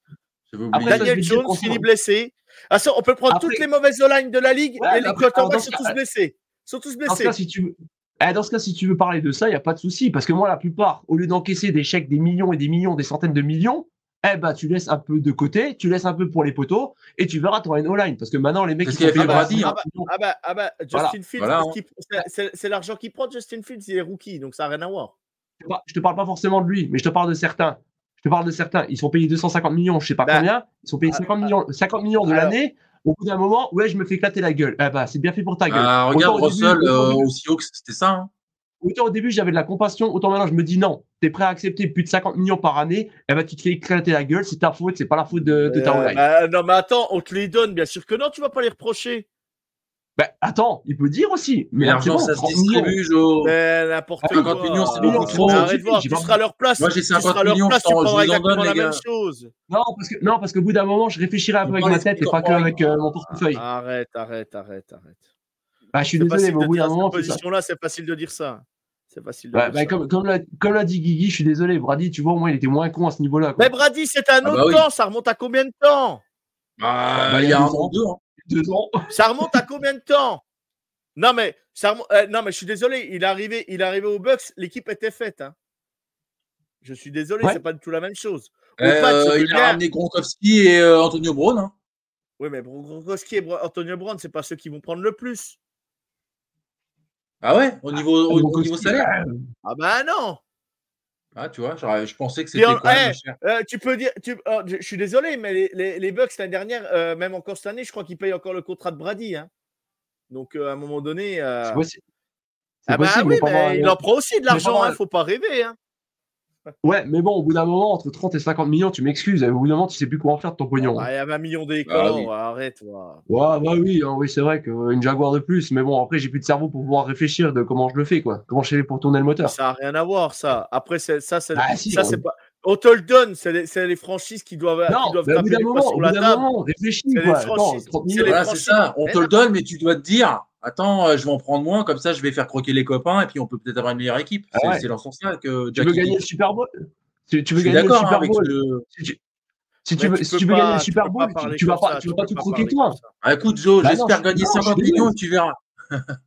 Daniel Jones finit blessé. Ah, ça, on peut prendre Après- toutes les mauvaises O-line de la ligue Ouais, et les après, alors, quarterbacks sont tous blessés. Sont tous Dans ce blessés. cas, si tu eh, dans ce cas, si tu veux parler de ça, il n'y a pas de souci. Parce que moi, la plupart, au lieu d'encaisser des chèques, des millions et des millions, des centaines de millions, eh ben, tu laisses un peu de côté, tu laisses un peu pour les poteaux, et tu verras, tu auras une O-line. Parce que maintenant, les mecs qui a sont hein. 50 millions, Ah bah, ah bah Justin Voilà. Fields, Voilà, c'est l'argent qu'il prend, Justin Fields, il est rookie, donc ça n'a rien à voir. je te parle pas forcément de lui, mais je te parle de certains. Je te parle de certains. Ils sont payés 250 millions, je sais pas Ben, combien. Ils sont payés ah, 50 millions, 50 millions de l'année. Au bout d'un moment, ouais, je me fais éclater la gueule. Eh ben, c'est bien fait pour ta gueule. Ah, regarde début- Russell au euh, début- aux Seahawks, c'était ça. hein. Autant au début, j'avais de la compassion, autant maintenant, je me dis non. Tu es prêt à accepter plus de 50 millions par année, eh ben, tu te fais éclater la gueule, c'est ta faute, c'est pas la faute de, de ta Euh, bah, non, mais attends, on te les donne, bien sûr que non, tu vas pas les reprocher. Ben, attends, il peut dire aussi. Mais l'argent, bon, ça se 30 millions. distribué, Jo. N'importe 50 quoi. millions, c'est beaucoup trop. Arrête de voir, J'ai tu seras à leur place. Moi, j'ai tu 50 seras à leur millions, place, je tu prendras vous en exactement donne, la les même gars. chose. Non, parce que, non, parce qu'au bout d'un moment, je réfléchirai un peu avec ma tête et pas que avec euh, mon portefeuille. Arrête, arrête, arrête, arrête. Ah, je suis désolé, mais au bout d'un moment, cette position-là, c'est facile de dire ça. C'est facile de Ouais, bah, comme, comme l'a comme l'a dit Guigui, je suis désolé. Brady, tu vois, au moins, il était moins con à ce niveau-là. quoi. Mais Brady, c'est un Ah autre bah oui. temps. Ça remonte à combien de temps? Bah, Bah, il y a un ans. an, deux. hein. Deux ans. Ça remonte à combien de temps? Non, mais ça euh, non, mais je suis désolé. Il est arrivé, il est arrivé aux Bucks, l'équipe était faite. hein. Je suis désolé, Ouais. c'est pas du tout la même chose. Euh, il a ramené Gronkowski et euh, Antonio Brown. hein. Oui, mais Gronkowski et Bro- Antonio Brown, c'est pas ceux qui vont prendre le plus. Ah ouais, au niveau, au, au niveau salaire? Ah bah non. Ah, tu vois, j'aurais- je pensais que c'était en- quand même cher. Euh, tu peux dire, tu- oh, je, je suis désolé, mais les, les, les Bucks l'année dernière, euh, même encore cette année, je crois qu'ils payent encore le contrat de Brady. hein. Donc euh, à un moment donné, euh, C'est possible. C'est ah bah possible, oui, mais il en prend aussi de l'argent, moi, hein, faut pas rêver. Hein. Ouais, mais bon, au bout d'un moment, entre 30 et 50 millions, tu m'excuses. Au bout d'un moment, tu sais plus quoi en faire de ton pognon. Ah, Il y a 20 millions Bah oui. arrête. ouais. Ouais, bah oui, hein, oui, c'est vrai qu'une Jaguar de plus, mais bon, après, j'ai plus de cerveau pour pouvoir réfléchir de comment je le fais, quoi. Comment je fais pour tourner le moteur. Ça n'a rien à voir, ça. Après, c'est- ça, c'est Ah, si, ça, c'est pas. On te le donne, c'est les, franchises qui doivent, qui Non, doivent mais au bout taper d'un moment, au sur bout la d'un table. moment, réfléchis, C'est les quoi. Attends, franchises. 30 C'est millions. les Voilà, ça. On te le donne, mais tu dois te dire attends, euh, je vais en prendre moins, comme ça, je vais faire croquer les copains et puis on peut peut-être avoir une meilleure équipe. Ah C'est ouais. c'est dans ce sens-là que Tu veux Jackie gagner dit. le Super Bowl? Tu, tu veux Je suis gagner le d'accord hein, Super Bowl? Si tu, si tu Mais veux, tu si peux tu veux pas- gagner le Super Bowl, tu, tu vas pas, ça, tu vas pas tout croquer toi. Ah, écoute, Joe, Bah j'espère je- gagner non, je suis 50 désolé. millions et tu verras.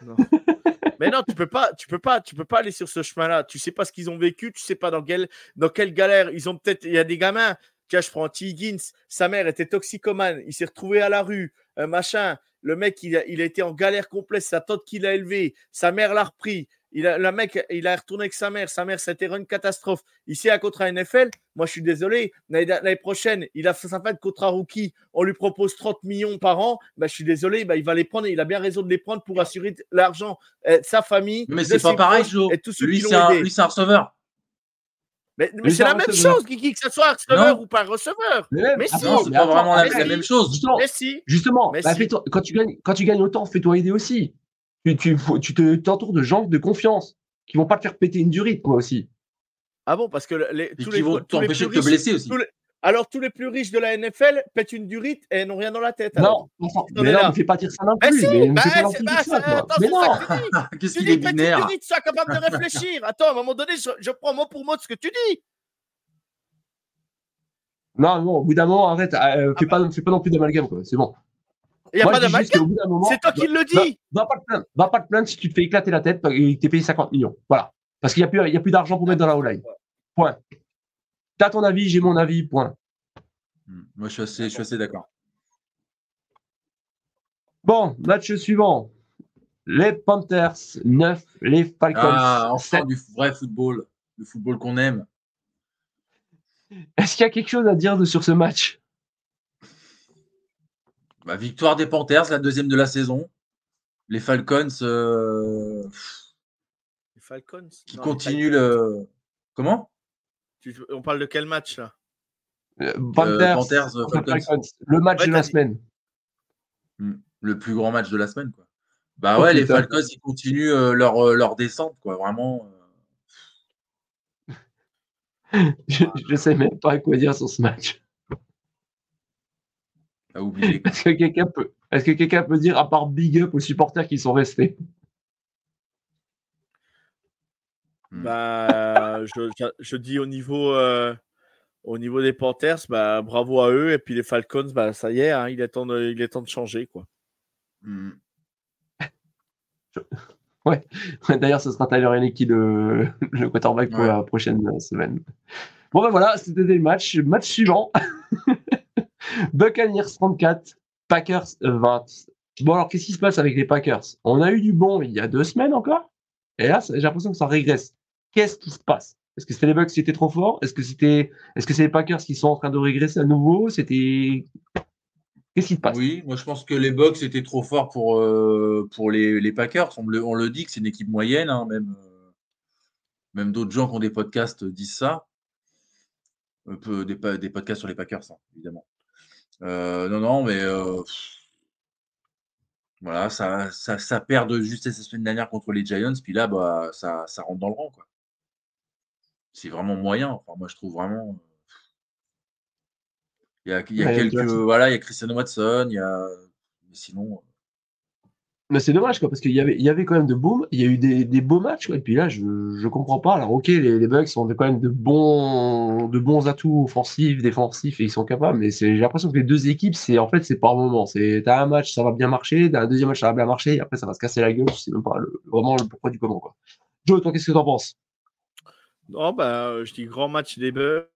Mais non, tu peux pas, tu peux pas, tu peux pas aller sur ce chemin-là. Tu sais pas ce qu'ils ont vécu, tu sais pas dans quelle, dans quelle galère. Ils ont peut-être, il y a des gamins. Tiens, je prends T. Higgins. Sa mère était toxicomane. Il s'est retrouvé à la rue, euh, machin. Le mec, il a, il a été en galère complète. Sa tante qui l'a élevé, sa mère l'a repris. Il a, le mec, il a retourné avec sa mère. Sa mère, c'était une catastrophe. Ici, à contrat NFL, moi, je suis désolé. L'année prochaine, il a fait sa fin de contrat rookie. On lui propose 30 millions par an. Bah, je suis désolé. Bah, il va les prendre. et Il a bien raison de les prendre pour assurer l'argent, euh, sa famille. Mais c'est pas pareil, Joe. Et tous ceux Lui, qui c'est un, receveur. Mais, c'est la même receveur. chose, Guigui, que ce soit un receveur Non. ou pas un receveur. Mais, si, c'est pas vraiment la, si. même chose. Justement, Mais si. justement Mais bah, si. quand, tu gagnes, quand tu gagnes autant, fais-toi aider aussi. Tu, tu, tu te, t'entoures de gens de confiance qui vont pas te faire péter une durite, quoi, aussi. Ah bon, parce que les, tous qui les, vont tous les t'empêcher plus de te riches, blesser aussi. tous les- alors tous les plus riches de la NFL pètent une durite et n'ont rien dans la tête. alors. Non, mais non, là. me fais pas dire ça non Mais plus. si, mais bah, bah, Mais non, tu. Qu'est-ce Tu qu'il est pète une binaire durite, sois capable de réfléchir. Attends, à un moment donné, je, je prends mot pour mot de ce que tu dis. non, non, au bout d'un moment, arrête, euh, fais, pas, fais pas non plus d'amalgame, quoi. C'est bon. Il n'y a Moi, pas moment, C'est toi qui le dis. va pas te plaindre, va pas te plaindre si tu te fais éclater la tête et que t'es payé 50 millions. Voilà. Parce qu'il n'y a plus, il y a plus d'argent pour mettre dans la O-line. Point. T'as ton avis, j'ai mon avis, point. Hmm, Moi, je suis assez, je suis assez d'accord. Bon, match suivant. Les Panthers 9, les Falcons Ah, enfin 7. du vrai football. Le football qu'on aime. Est-ce qu'il y a quelque chose à dire de, sur ce match? Bah, victoire des Panthers, la deuxième de la saison. Les Falcons euh, Les Falcons? qui Non, continuent Falcons. le. Comment? Tu- On parle de quel match là? Euh, Panthers, Panthers, euh, Falcons. Falcons. Le match Ouais, de la dit- semaine. Le plus grand match de la semaine. Quoi. Bah Oh, ouais, les. Falcons, ils continuent euh, leur, euh, leur descente. Quoi. Vraiment. euh, Je, je sais même pas quoi dire sur ce match. À oublier. Est-ce que quelqu'un peut, est-ce que quelqu'un peut dire, à part big up aux supporters qui sont restés? Hmm. Bah, je, je- je dis au niveau, euh, au niveau des Panthers, bah, bravo à eux. Et puis les Falcons, bah, ça y est, hein, il, est temps de, il est temps de changer. Quoi. Hmm. D'ailleurs, ce sera Tyler Henry qui le, le quarterback pour Ouais. la prochaine semaine. Bon, ben voilà, c'était le match. Match suivant. Buccaneers 34, Packers 20. Bon, alors, qu'est-ce qui se passe avec les Packers? On a eu du bon il y a deux semaines encore? Et là, j'ai l'impression que ça régresse. Qu'est-ce qui se passe? Est-ce que c'était les Bucks qui étaient trop forts? Est-ce que c'était, est-ce que c'est les Packers qui sont en train de régresser à nouveau? C'était. Qu'est-ce qui se passe? Oui, moi je pense que les Bucks étaient trop forts pour, euh, pour les, les Packers. On, le, dit que c'est une équipe moyenne, hein, même, euh, même d'autres gens qui ont des podcasts disent ça. Pa- des podcasts sur les Packers, hein, évidemment. Euh, non, non, mais euh, voilà, ça, ça, ça perd de justesse la semaine dernière contre les Giants, puis là, bah, ça, ça rentre dans le rang. quoi. C'est vraiment moyen. Enfin, moi, je trouve vraiment. euh, Il y a, il y a Ouais, quelques. Voilà, il y a Christian Watson, il y a. Mais sinon. Mais c'est dommage, quoi, parce qu'il y avait, il y avait quand même de beaux, il y a eu des, des beaux matchs, quoi, et puis là, je, je comprends pas. Alors, ok, les, les Bucks ont quand même de bons, de bons atouts offensifs, défensifs, et ils sont capables, mais j'ai l'impression que les deux équipes, c'est, en fait, c'est par moment. C'est, t'as un match, ça va bien marcher, t'as un deuxième match, ça va bien marcher, et après, ça va se casser la gueule, je sais même pas le- vraiment le pourquoi du comment, quoi. Joe, toi, qu'est-ce que t'en penses? Non, bah, je dis grand match des Bucks.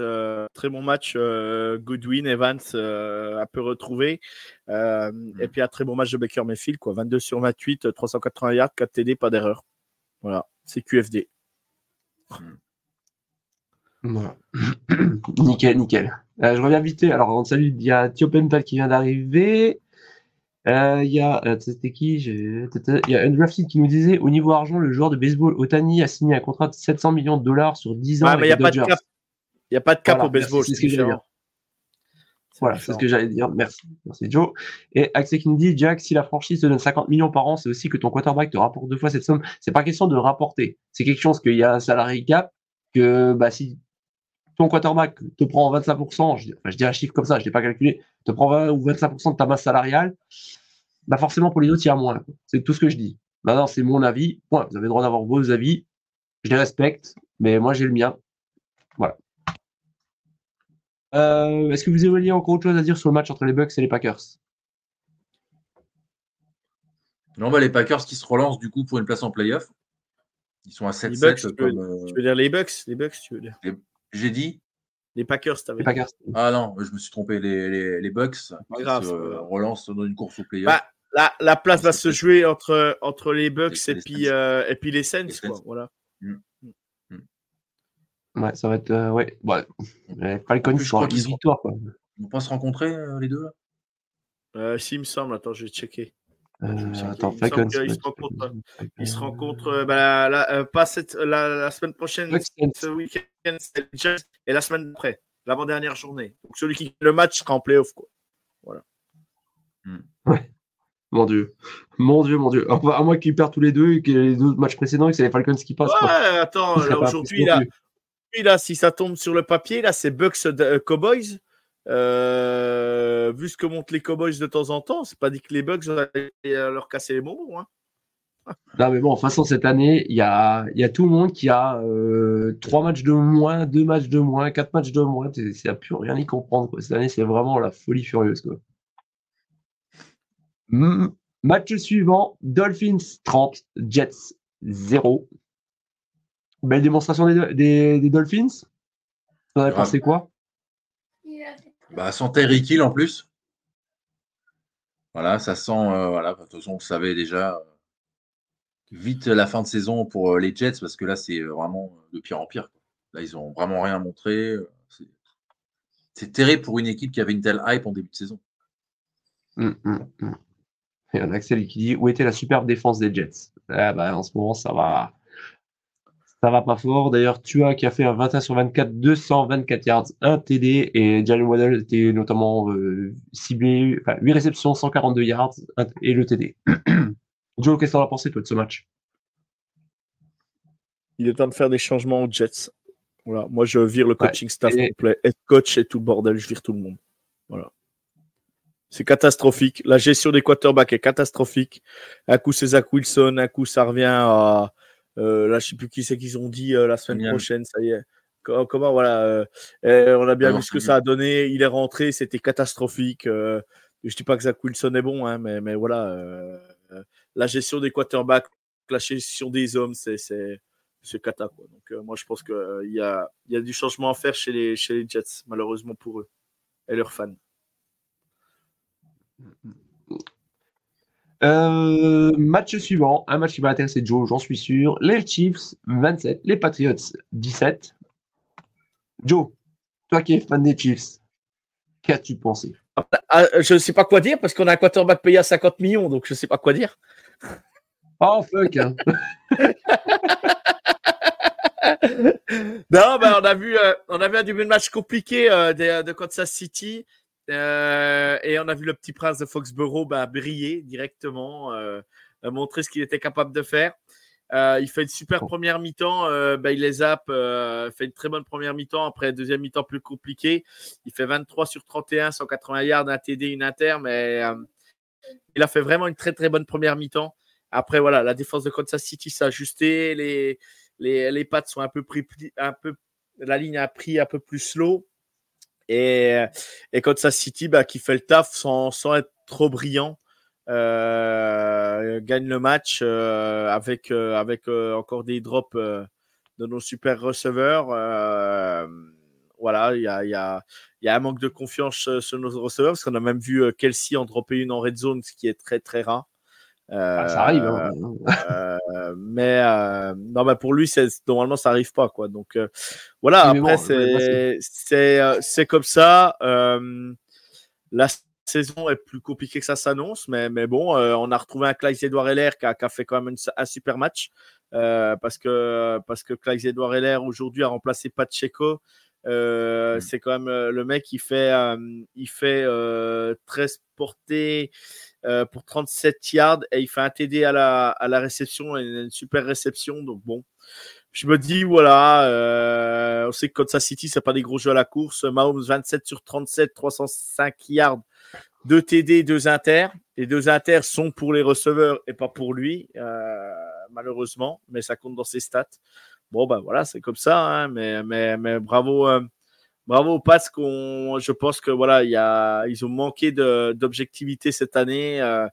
Euh, très bon match. euh, Goodwin, Evans euh, un peu retrouvé. Euh, Et puis un très bon match de Baker Mayfield. Quoi. 22 sur 28, euh, 380 yards, 4 TD, pas d'erreur. Voilà, c'est QFD. Voilà. nickel, nickel. Je reviens vite. Alors, on salue, il y a Thio Pental qui vient d'arriver. Il y a, c'était qui? Il y a Undrafted qui nous disait au niveau argent, le joueur de baseball Otani a signé un contrat de 700 millions de dollars sur 10 ans. Ouais, mais il n'y a avec pas de Dodgers. cap. Il n'y a pas de cap Voilà, au baseball. c'est ce que j'allais différent. Voilà, c'est ce que j'allais dire. Merci. Merci Joe. Et Axel qui nous dit, Jack, si la franchise te donne 50 millions par an, c'est aussi que ton quarterback te rapporte deux fois cette somme. C'est pas question de rapporter. C'est quelque chose qu'il y a un salarié cap, que bah, si ton quarterback te prend 25%, je, dis- enfin, je dis un chiffre comme ça, je l'ai pas calculé, te prend 20 ou 25% de ta masse salariale, bah forcément pour les autres, il y a moins. C'est tout ce que je dis. Maintenant, c'est mon avis. Vous avez le droit d'avoir vos avis. Je les respecte, mais moi j'ai le mien. Voilà. Euh, Est-ce que vous avez encore autre chose à dire sur le match entre les Bucks et les Packers? Non, bah, les Packers qui se relancent du coup pour une place en playoff. Ils sont à Les Bucks, 7-7 tu euh, Tu veux dire les Bucks? Les Bucks, tu veux dire J'ai dit Les Packers, t'avais Les Packers. Ah non, je me suis trompé. Les, les, les Bucks Pas qui grave, se grave. relancent dans une course au playoff. Bah, la, la place va C'est se jouer entre, entre les Bucks Et et, les puis, euh, et puis les Saints. Les quoi, Saints. voilà. Ouais, ça va être. euh, ouais. ouais. Les Falcons plus, je crois qu'ils 10 sont- victoires, quoi. Ils vont pas se rencontrer euh, les deux là? Euh, si, il me semble. Attends, je vais checker. Euh, attends, il Falcons. qu'ils se rencontrent. Ils se rencontrent euh, bah, la, la- pas cette, la, la semaine prochaine, ce week-end, c'est Giants, et la semaine d'après, l'avant-dernière journée. Donc celui qui gagne le match sera en playoff. Quoi. Mon Dieu. Mon Dieu, mon Dieu. Enfin, à moins qu'ils perdent tous les deux et que les deux matchs précédents et que c'est les Falcons qui passent. quoi. Ouais, attends, là, aujourd'hui, là, là, si ça tombe sur le papier, là, c'est Bucks euh, Cowboys. Euh, vu ce que montent les Cowboys de temps en temps, c'est pas dit que les Bucks vont aller euh, leur casser les bonbons. Hein. Non, mais bon, de toute façon, cette année, il y a, il y a tout le monde qui a euh, trois matchs de moins, deux matchs de moins, quatre matchs de moins. C'est à plus rien y comprendre. Quoi. Cette année, c'est vraiment la folie furieuse. Quoi. Mm, match suivant Dolphins 30, Jets 0. Belle démonstration des, des, des Dolphins. Vous en avez pensé quoi? Bah, sans Tyreek Hill en plus. Voilà, ça sent. voilà, de toute façon, on savait déjà vite la fin de saison pour les Jets parce que là, c'est vraiment de pire en pire. Là, ils ont vraiment rien montré. C'est terrible pour une équipe qui avait une telle hype en début de saison. Il y a un Axel qui dit Où était la superbe défense des Jets? Ah bah, En ce moment, ça va. Ça va pas fort. D'ailleurs, Tua qui a fait un 21 sur 24, 224 yards, 1 TD. Et Jalen Waddell était notamment euh, ciblé, enfin, 8 réceptions, 142 yards et le TD. Joe, qu'est-ce que as pensé, toi, de ce match? Il est temps de faire des changements aux Jets. Voilà. Moi, je vire le coaching staff complet. Head coach et tout le bordel, je vire tout le monde. Voilà. C'est catastrophique. La gestion des quarterbacks est catastrophique. Un coup, c'est Zach Wilson. Un coup, ça revient à. Euh, là, je ne sais plus qui c'est qu'ils ont dit euh, la semaine prochaine. Ça y est. Comment, voilà. Euh, on a bien vu ce que ça a donné. Il est rentré. C'était catastrophique. je ne dis pas que Zach Wilson est bon, hein, mais, mais voilà. la gestion des quarterbacks, la gestion des hommes, c'est c'est cata. Quoi. Donc, moi, je pense qu'il euh, y, a, y a du changement à faire chez les, chez les Jets, malheureusement pour eux et leurs fans. Euh, match suivant, un match qui va intéresser Joe, j'en suis sûr. Les Chiefs 27, les Patriots 17. Joe, toi qui es fan des Chiefs, qu'as-tu pensé? Ah, ah, Je ne sais pas quoi dire parce qu'on a un quarterback payé à 50 millions, donc je ne sais pas quoi dire. Oh fuck hein. non, on a vu, euh, on a vu un début de match compliqué euh, de, de, Kansas City euh, et on a vu le petit prince de Foxborough ben, briller directement, montrer ce qu'il était capable de faire. il fait une super première mi-temps, ben, il les zappe, fait une très bonne première mi-temps. Après, deuxième mi-temps plus compliqué, il fait 23 sur 31, 180 yards, un TD, une inter, mais il a fait vraiment une très très bonne première mi-temps. Après, voilà, la défense de Kansas City s'est ajustée, les, les, les pattes sont un peu pris, un peu, la ligne a pris un peu plus slow. Et, et Kansas City, bah, qui fait le taf sans, sans être trop brillant, euh, gagne le match euh, avec, euh, avec encore des drops de nos super receveurs. voilà, il y a, y, a, y a, un manque de confiance sur nos receveurs parce qu'on a même vu Kelsey en dropper une en red zone, ce qui est très très rare. Ah, ça arrive. Hein. Euh, euh, mais euh, non, pour lui, normalement, ça arrive pas, quoi. Donc voilà. après, c'est comme ça. la saison est plus compliquée que ça s'annonce, mais, mais bon, on a retrouvé un Clyde Edouard Heller qui a, qui a, fait quand même un super match parce que parce que Clyde Edouard Heller aujourd'hui a remplacé Pacheco. Euh, mm. C'est quand même le mec qui fait, il fait 13 portées, euh, pour 37 yards et il fait un TD à la, à la réception, une, super réception. Donc bon, je me dis, voilà, euh, on sait que Kansas City, c'est pas des gros jeux à la course. Mahomes, 27 sur 37, 305 yards, 2 TD, 2 inter. Les deux inter sont pour les receveurs et pas pour lui, euh, malheureusement, mais ça compte dans ses stats. Bon, ben voilà, c'est comme ça, hein, mais, mais, mais bravo, bravo parce qu'on, je pense que voilà, il y a, ils ont manqué d'objectivité cette année euh,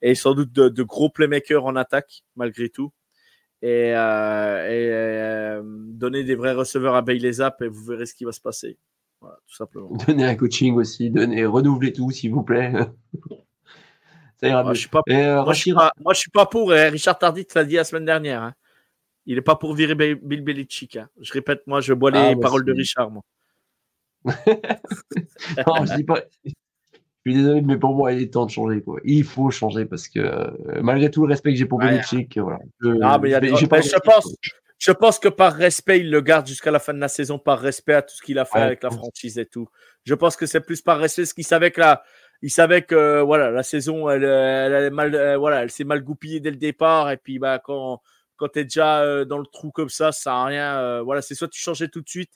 et sans doute de, gros playmakers en attaque malgré tout. Et, euh, euh, donner des vrais receveurs à Bailey Zapp et vous verrez ce qui va se passer. Voilà, tout simplement. Donner un coaching aussi, donner, renouveler tout s'il vous plaît. Ça ira moi, je suis pas, moi, je suis pas, moi, je suis pas pour. Richard Tardy te l'a dit la semaine dernière. Hein. Il n'est pas pour virer Bill Belichick. Hein. Je répète, moi, je bois les ah, paroles de Richard. Moi. non, je dis pas. Je suis désolé, mais pour moi, il est temps de changer. Quoi. Il faut changer parce que euh, malgré tout le respect que j'ai pour Belichick, voilà. Je, mais je, pense, je pense que par respect, il le garde jusqu'à la fin de la saison, par respect à tout ce qu'il a fait avec la franchise et tout. Je pense que c'est plus par respect, ce qu'il savait que la, il savait que voilà, la saison, elle, elle, mal, euh, voilà, elle s'est mal goupillée dès le départ. Et puis, bah, quand, quand tu es déjà euh, dans le trou comme ça, ça n'a rien. voilà, c'est soit tu changeais tout de suite,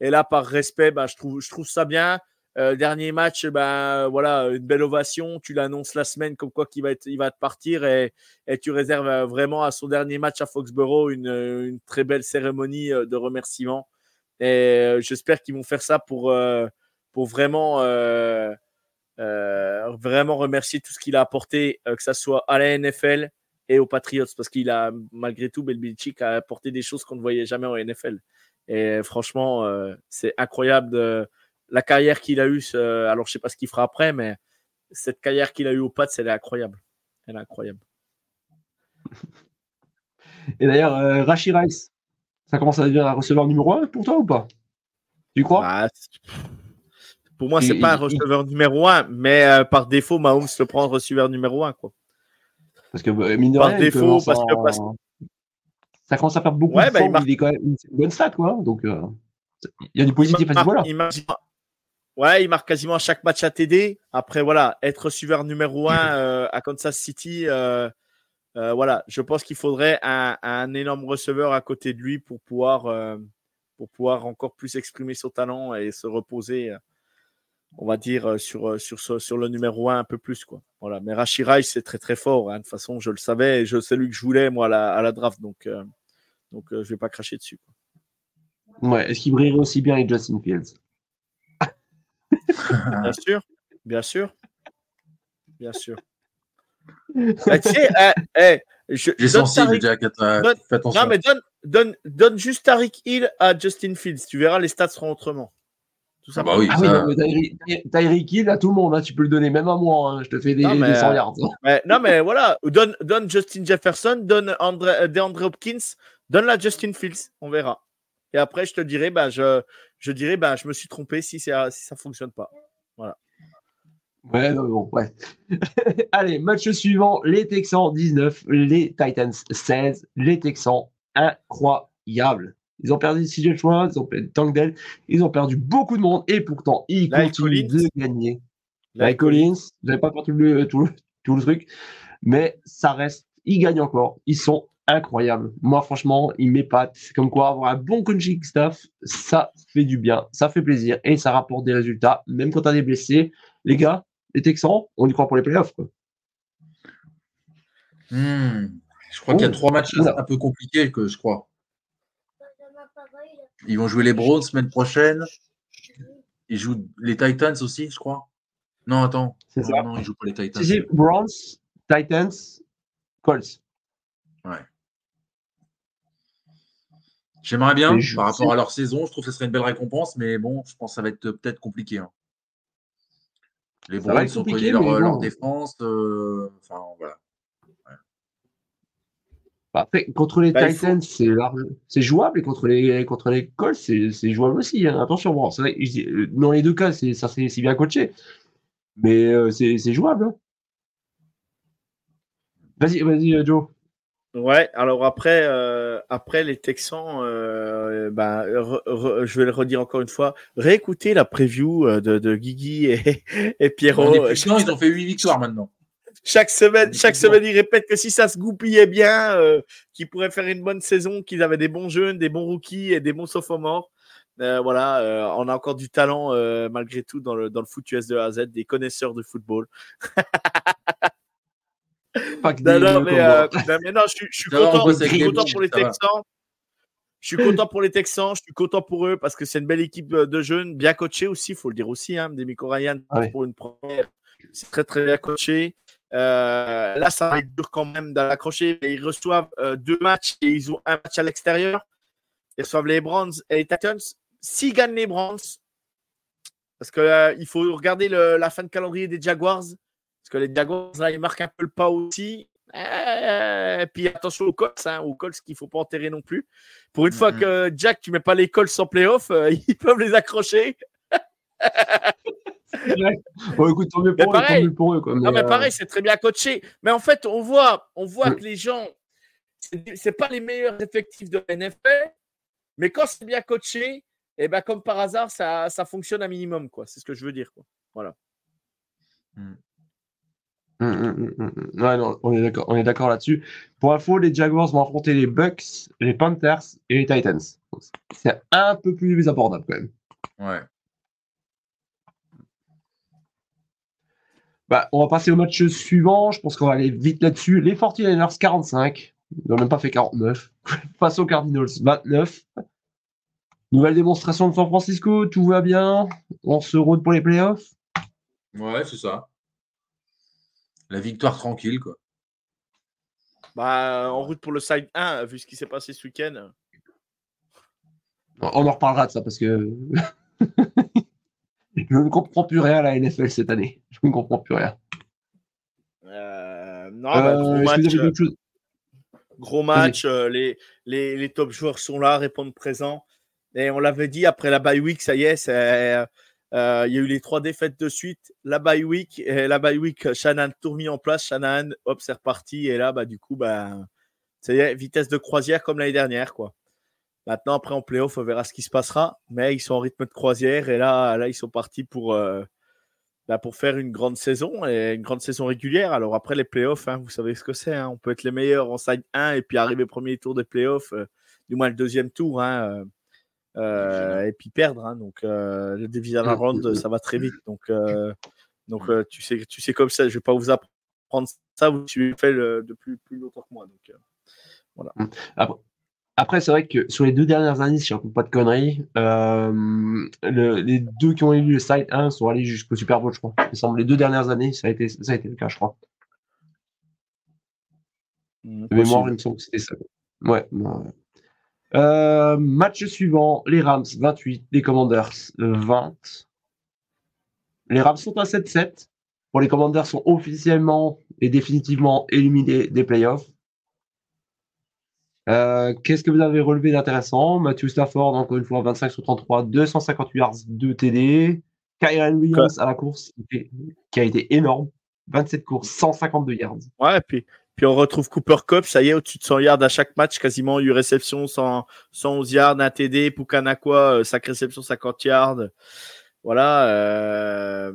et là, par respect, bah, je, trouve, ça bien. Euh, dernier match, bah, voilà, une belle ovation. Tu l'annonces la semaine comme quoi qu'il va, il va te partir et, tu réserves euh, vraiment à son dernier match à Foxborough une, une très belle cérémonie euh, de remerciement. Et j'espère qu'ils vont faire ça pour, vraiment, remercier tout ce qu'il a apporté, que ce soit à la NFL et aux Patriots, parce qu'il a, malgré tout, Belbicic a apporté des choses qu'on ne voyait jamais en NFL. Et franchement, euh, c'est incroyable de, la carrière qu'il a eue. alors, je ne sais pas ce qu'il fera après, mais cette carrière qu'il a eue au Pats, elle est incroyable. Elle est incroyable. Et d'ailleurs, euh, Rashi Rice, ça commence à devenir un receveur numéro 1 pour toi ou pas? Tu crois? Bah, pour moi, c'est pas un il- receveur numéro 1, mais euh, par défaut, Mahomes le prend receveur numéro 1. Quoi. Parce que euh, mine de Par rien, défaut, parce que- parce ça commence à faire beaucoup Ouais, de bah, il marque- il est quand même c'est une bonne stat, quoi. Donc, euh, il y a du positif à ce niveau-là. il marque- Ouais, il marque quasiment à chaque match à TD. Après, voilà, être receveur numéro 1 à Kansas City, euh, euh, voilà, je pense qu'il faudrait un, un énorme receveur à côté de lui pour pouvoir, euh, pour pouvoir encore plus exprimer son talent et se reposer, euh, on va dire, euh, sur, euh, sur, le numéro 1 un peu plus. Quoi. Voilà. Mais Rashirai, c'est très très fort. hein. De toute façon, je le savais et je sais lui que je voulais, moi, à la, à la draft. Donc, euh, donc euh, je vais pas cracher dessus. quoi. Ouais, Est-ce qu'il brillerait aussi bien avec Justin Fields? Bien sûr, bien sûr, bien sûr. Bah, tu sais, eh, eh, je- J'ai donne sensible, Tariq- Jack. attends, donne- Fais attention. Non, mais donne, donne, donne juste Tariq Hill à Justin Fields. Tu verras, les stats seront autrement. Tout Ah bah simplement. oui, Ah ça- Tyreek- Hill, à tout le monde, hein, tu peux le donner, même à moi, hein, je te fais des, Non, mais, des 100 euh, yards. Mais- non, mais voilà, donne, donne Justin Jefferson, donne Andre, euh, DeAndre Hopkins, donne la Justin Fields. On verra. Et après, je te dirai, bah, je, je dirai, bah, je me suis trompé si, ça ne fonctionne pas. Ouais, non, mais bon, ouais. Allez, match suivant, les Texans 19, les Titans 16, les Texans incroyable. Ils ont perdu CJ Schwartz, ils ont perdu Tank Dell, ils ont perdu beaucoup de monde et pourtant ils continuent Collins. de gagner. Like Collins, vous n'avez pas fait tout le, tout, le, tout le truc, mais ça reste, ils gagnent encore, ils sont incroyables. Moi, franchement, ils m'épatent. C'est comme quoi avoir un bon coaching staff, ça fait du bien, ça fait plaisir et ça rapporte des résultats, même quand tu as des blessés. Les gars, les Texans, on y croit pour les playoffs. Quoi. Hmm. Je crois qu'il y a Oh, trois matchs un peu compliqués, que je crois. Ils vont jouer les Browns semaine prochaine. Ils jouent les Titans aussi, je crois. Non, attends. C'est non, ça. non, ils jouent pas les Titans. Si, Browns, Titans, Colts. J'aimerais bien, je- par rapport à leur saison, je trouve que ce serait une belle récompense, mais bon, je pense que ça va être peut-être compliqué. hein. Les Browns être ont compliqué, connu leur, bon. défense. euh, Enfin, voilà. Bah, Après, contre les Bah, Titans, c'est large- jouable et contre les, contre les Colts, c'est jouable aussi. hein. Attention, bon, vrai, euh, dans les deux cas, c'est ça c'est bien coaché. Mais euh, c'est jouable. hein. Vas-y, vas-y, euh, Joe. Ouais, alors après, euh, après les Texans, euh, re- re- je vais le redire encore une fois, réécoutez la preview euh, de, de Guigui et, et Pierrot. Les Texans, ils ont fait 8 victoires maintenant. Chaque semaine, chaque semaine, ils répètent que si ça se goupillait bien, euh, qu'ils pourraient faire une bonne saison, qu'ils avaient des bons jeunes, des bons rookies et des bons sophomores. Euh, voilà, euh, on a encore du talent euh, malgré tout dans le, dans le foot US de A à Z, des connaisseurs de football. Pas que Non, des- non, comme mais, euh, non, mais non, je, suis- je content, je suis content pour les. Texans. Je suis content pour les Texans, je suis content pour eux parce que c'est une belle équipe euh, de jeunes, bien coachée aussi, il faut le dire aussi. Hein, Demico Ryan Ah ouais. pour une première, c'est très très bien coaché. Euh, là, ça va être dur quand même d'aller accrocher. mais Ils reçoivent euh, deux matchs et ils ont un match à l'extérieur. Ils reçoivent les Browns et les Titans. S'ils gagnent les Browns, parce que euh, il faut regarder le- la fin de calendrier des Jaguars, parce que les Jaguars, là, ils marquent un peu le pas aussi. Euh, puis attention aux Colts, hein, aux Colts qu'il ne faut pas enterrer non plus. Pour une fois que Jack, tu mets pas les Colts en playoff, euh, ils peuvent les accrocher. Bon, écoute, tant mieux Mais pour eux, tant mieux pour eux. Quoi, Non, mais euh, pareil, c'est très bien coaché. Mais en fait, on voit, on voit Mm. que les gens, c'est pas les meilleurs effectifs de la NFL, mais quand c'est bien coaché, et ben comme par hasard, ça, ça fonctionne un minimum, quoi. C'est ce que je veux dire, quoi. hum, hum, hum, hum, hum. Ouais, non, on est d'accord, on est d'accord là-dessus. Pour info, les Jaguars vont affronter les Bucks, les Panthers et les Titans. C'est un peu plus abordable quand même. Ouais. Bah, on va passer au match suivant. Je pense qu'on va aller vite là-dessus. Les 49ers 45. Ils n'ont même pas fait 49. Face aux Cardinals 29. Nouvelle démonstration de San Francisco. Tout va bien. On se roule pour les playoffs. Ouais, c'est ça. La victoire tranquille, quoi. Bah, en route pour le side 1, vu ce qui s'est passé ce week-end. On en reparlera de ça parce que Je ne comprends plus rien à la NFL cette année. Je ne comprends plus rien. Euh, non, bah, gros Euh, match, euh, d'autres choses? gros match, euh, les, les, les top joueurs sont là, répondent présents. Et on l'avait dit, après la bye week, ça y est, c'est, euh, euh, il y a eu les trois défaites de suite. La bye week, la bye week, Shannon tout remis en place. Shannon, hop, c'est reparti. Et là, bah, du coup, bah, ça y est, vitesse de croisière comme l'année dernière. Maintenant, après, en playoff, on verra ce qui se passera. Mais ils sont en rythme de croisière. Et là, là ils sont partis pour, euh, bah, pour faire une grande saison et une grande saison régulière. Alors après les playoffs, hein, vous savez ce que c'est. hein. On peut être les meilleurs en side 1 et puis arriver premier tour des playoffs, euh, du moins le deuxième tour, hein, euh, et puis perdre. hein. donc euh, le divisional round, ça va très vite. Donc, euh, donc euh, tu sais, tu sais comme ça. Je vais pas vous apprendre ça. Vous suivez fait le- depuis plus longtemps que moi. Donc, euh, Après, après, c'est vrai que sur les deux dernières années, si je ne pas de conneries, euh, le- les deux qui ont eu le site 1 sont allés jusqu'au Super Bowl, je crois. Il semble. Les deux dernières années, ça a été, ça a été le cas, je crois. De mémoire, il me semble que c'était ça. Ouais. non, ouais. Euh, match suivant, les Rams 28, les Commanders euh, 20. Les Rams sont à 7-7. Pour les Commanders sont officiellement et définitivement éliminés des playoffs. Euh, Qu'est-ce que vous avez relevé d'intéressant? Matthew Stafford, encore une fois, 25 sur 33, 258 yards, 2 TD. Kyren Williams à la course, qui a été énorme. 27 courses, 152 yards. Ouais, et puis, puis on retrouve Cooper Cup, ça y est, au-dessus de 100 yards à chaque match, quasiment 8 réceptions, 100, 111 yards, un TD, Pukanakwa, euh, 5 réceptions, 50 yards. Voilà. Euh,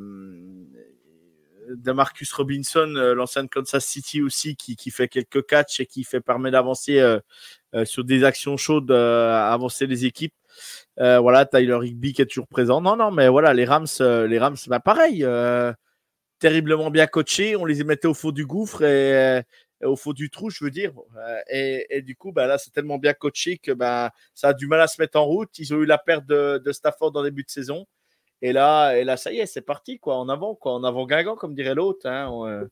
de Marcus Robinson, euh, l'ancien de Kansas City aussi, qui, fait quelques catchs et qui fait permet d'avancer euh, euh, sur des actions chaudes, euh, avancer les équipes. Euh, voilà, Tyler Higby qui est toujours présent. Non, non, mais voilà, les Rams, euh, les Rams, bah pareil. euh, terriblement bien coachés. On les mettait au fond du gouffre et au fond du trou, je veux dire. Euh, Et, et du coup, bah, là, c'est tellement bien coaché que bah, ça a du mal à se mettre en route. Ils ont eu la perte de, de Stafford en début de saison. Et là, et là, ça y est, c'est parti, quoi, en avant, quoi, en avant Guingamp, comme dirait l'autre. hein. On, euh,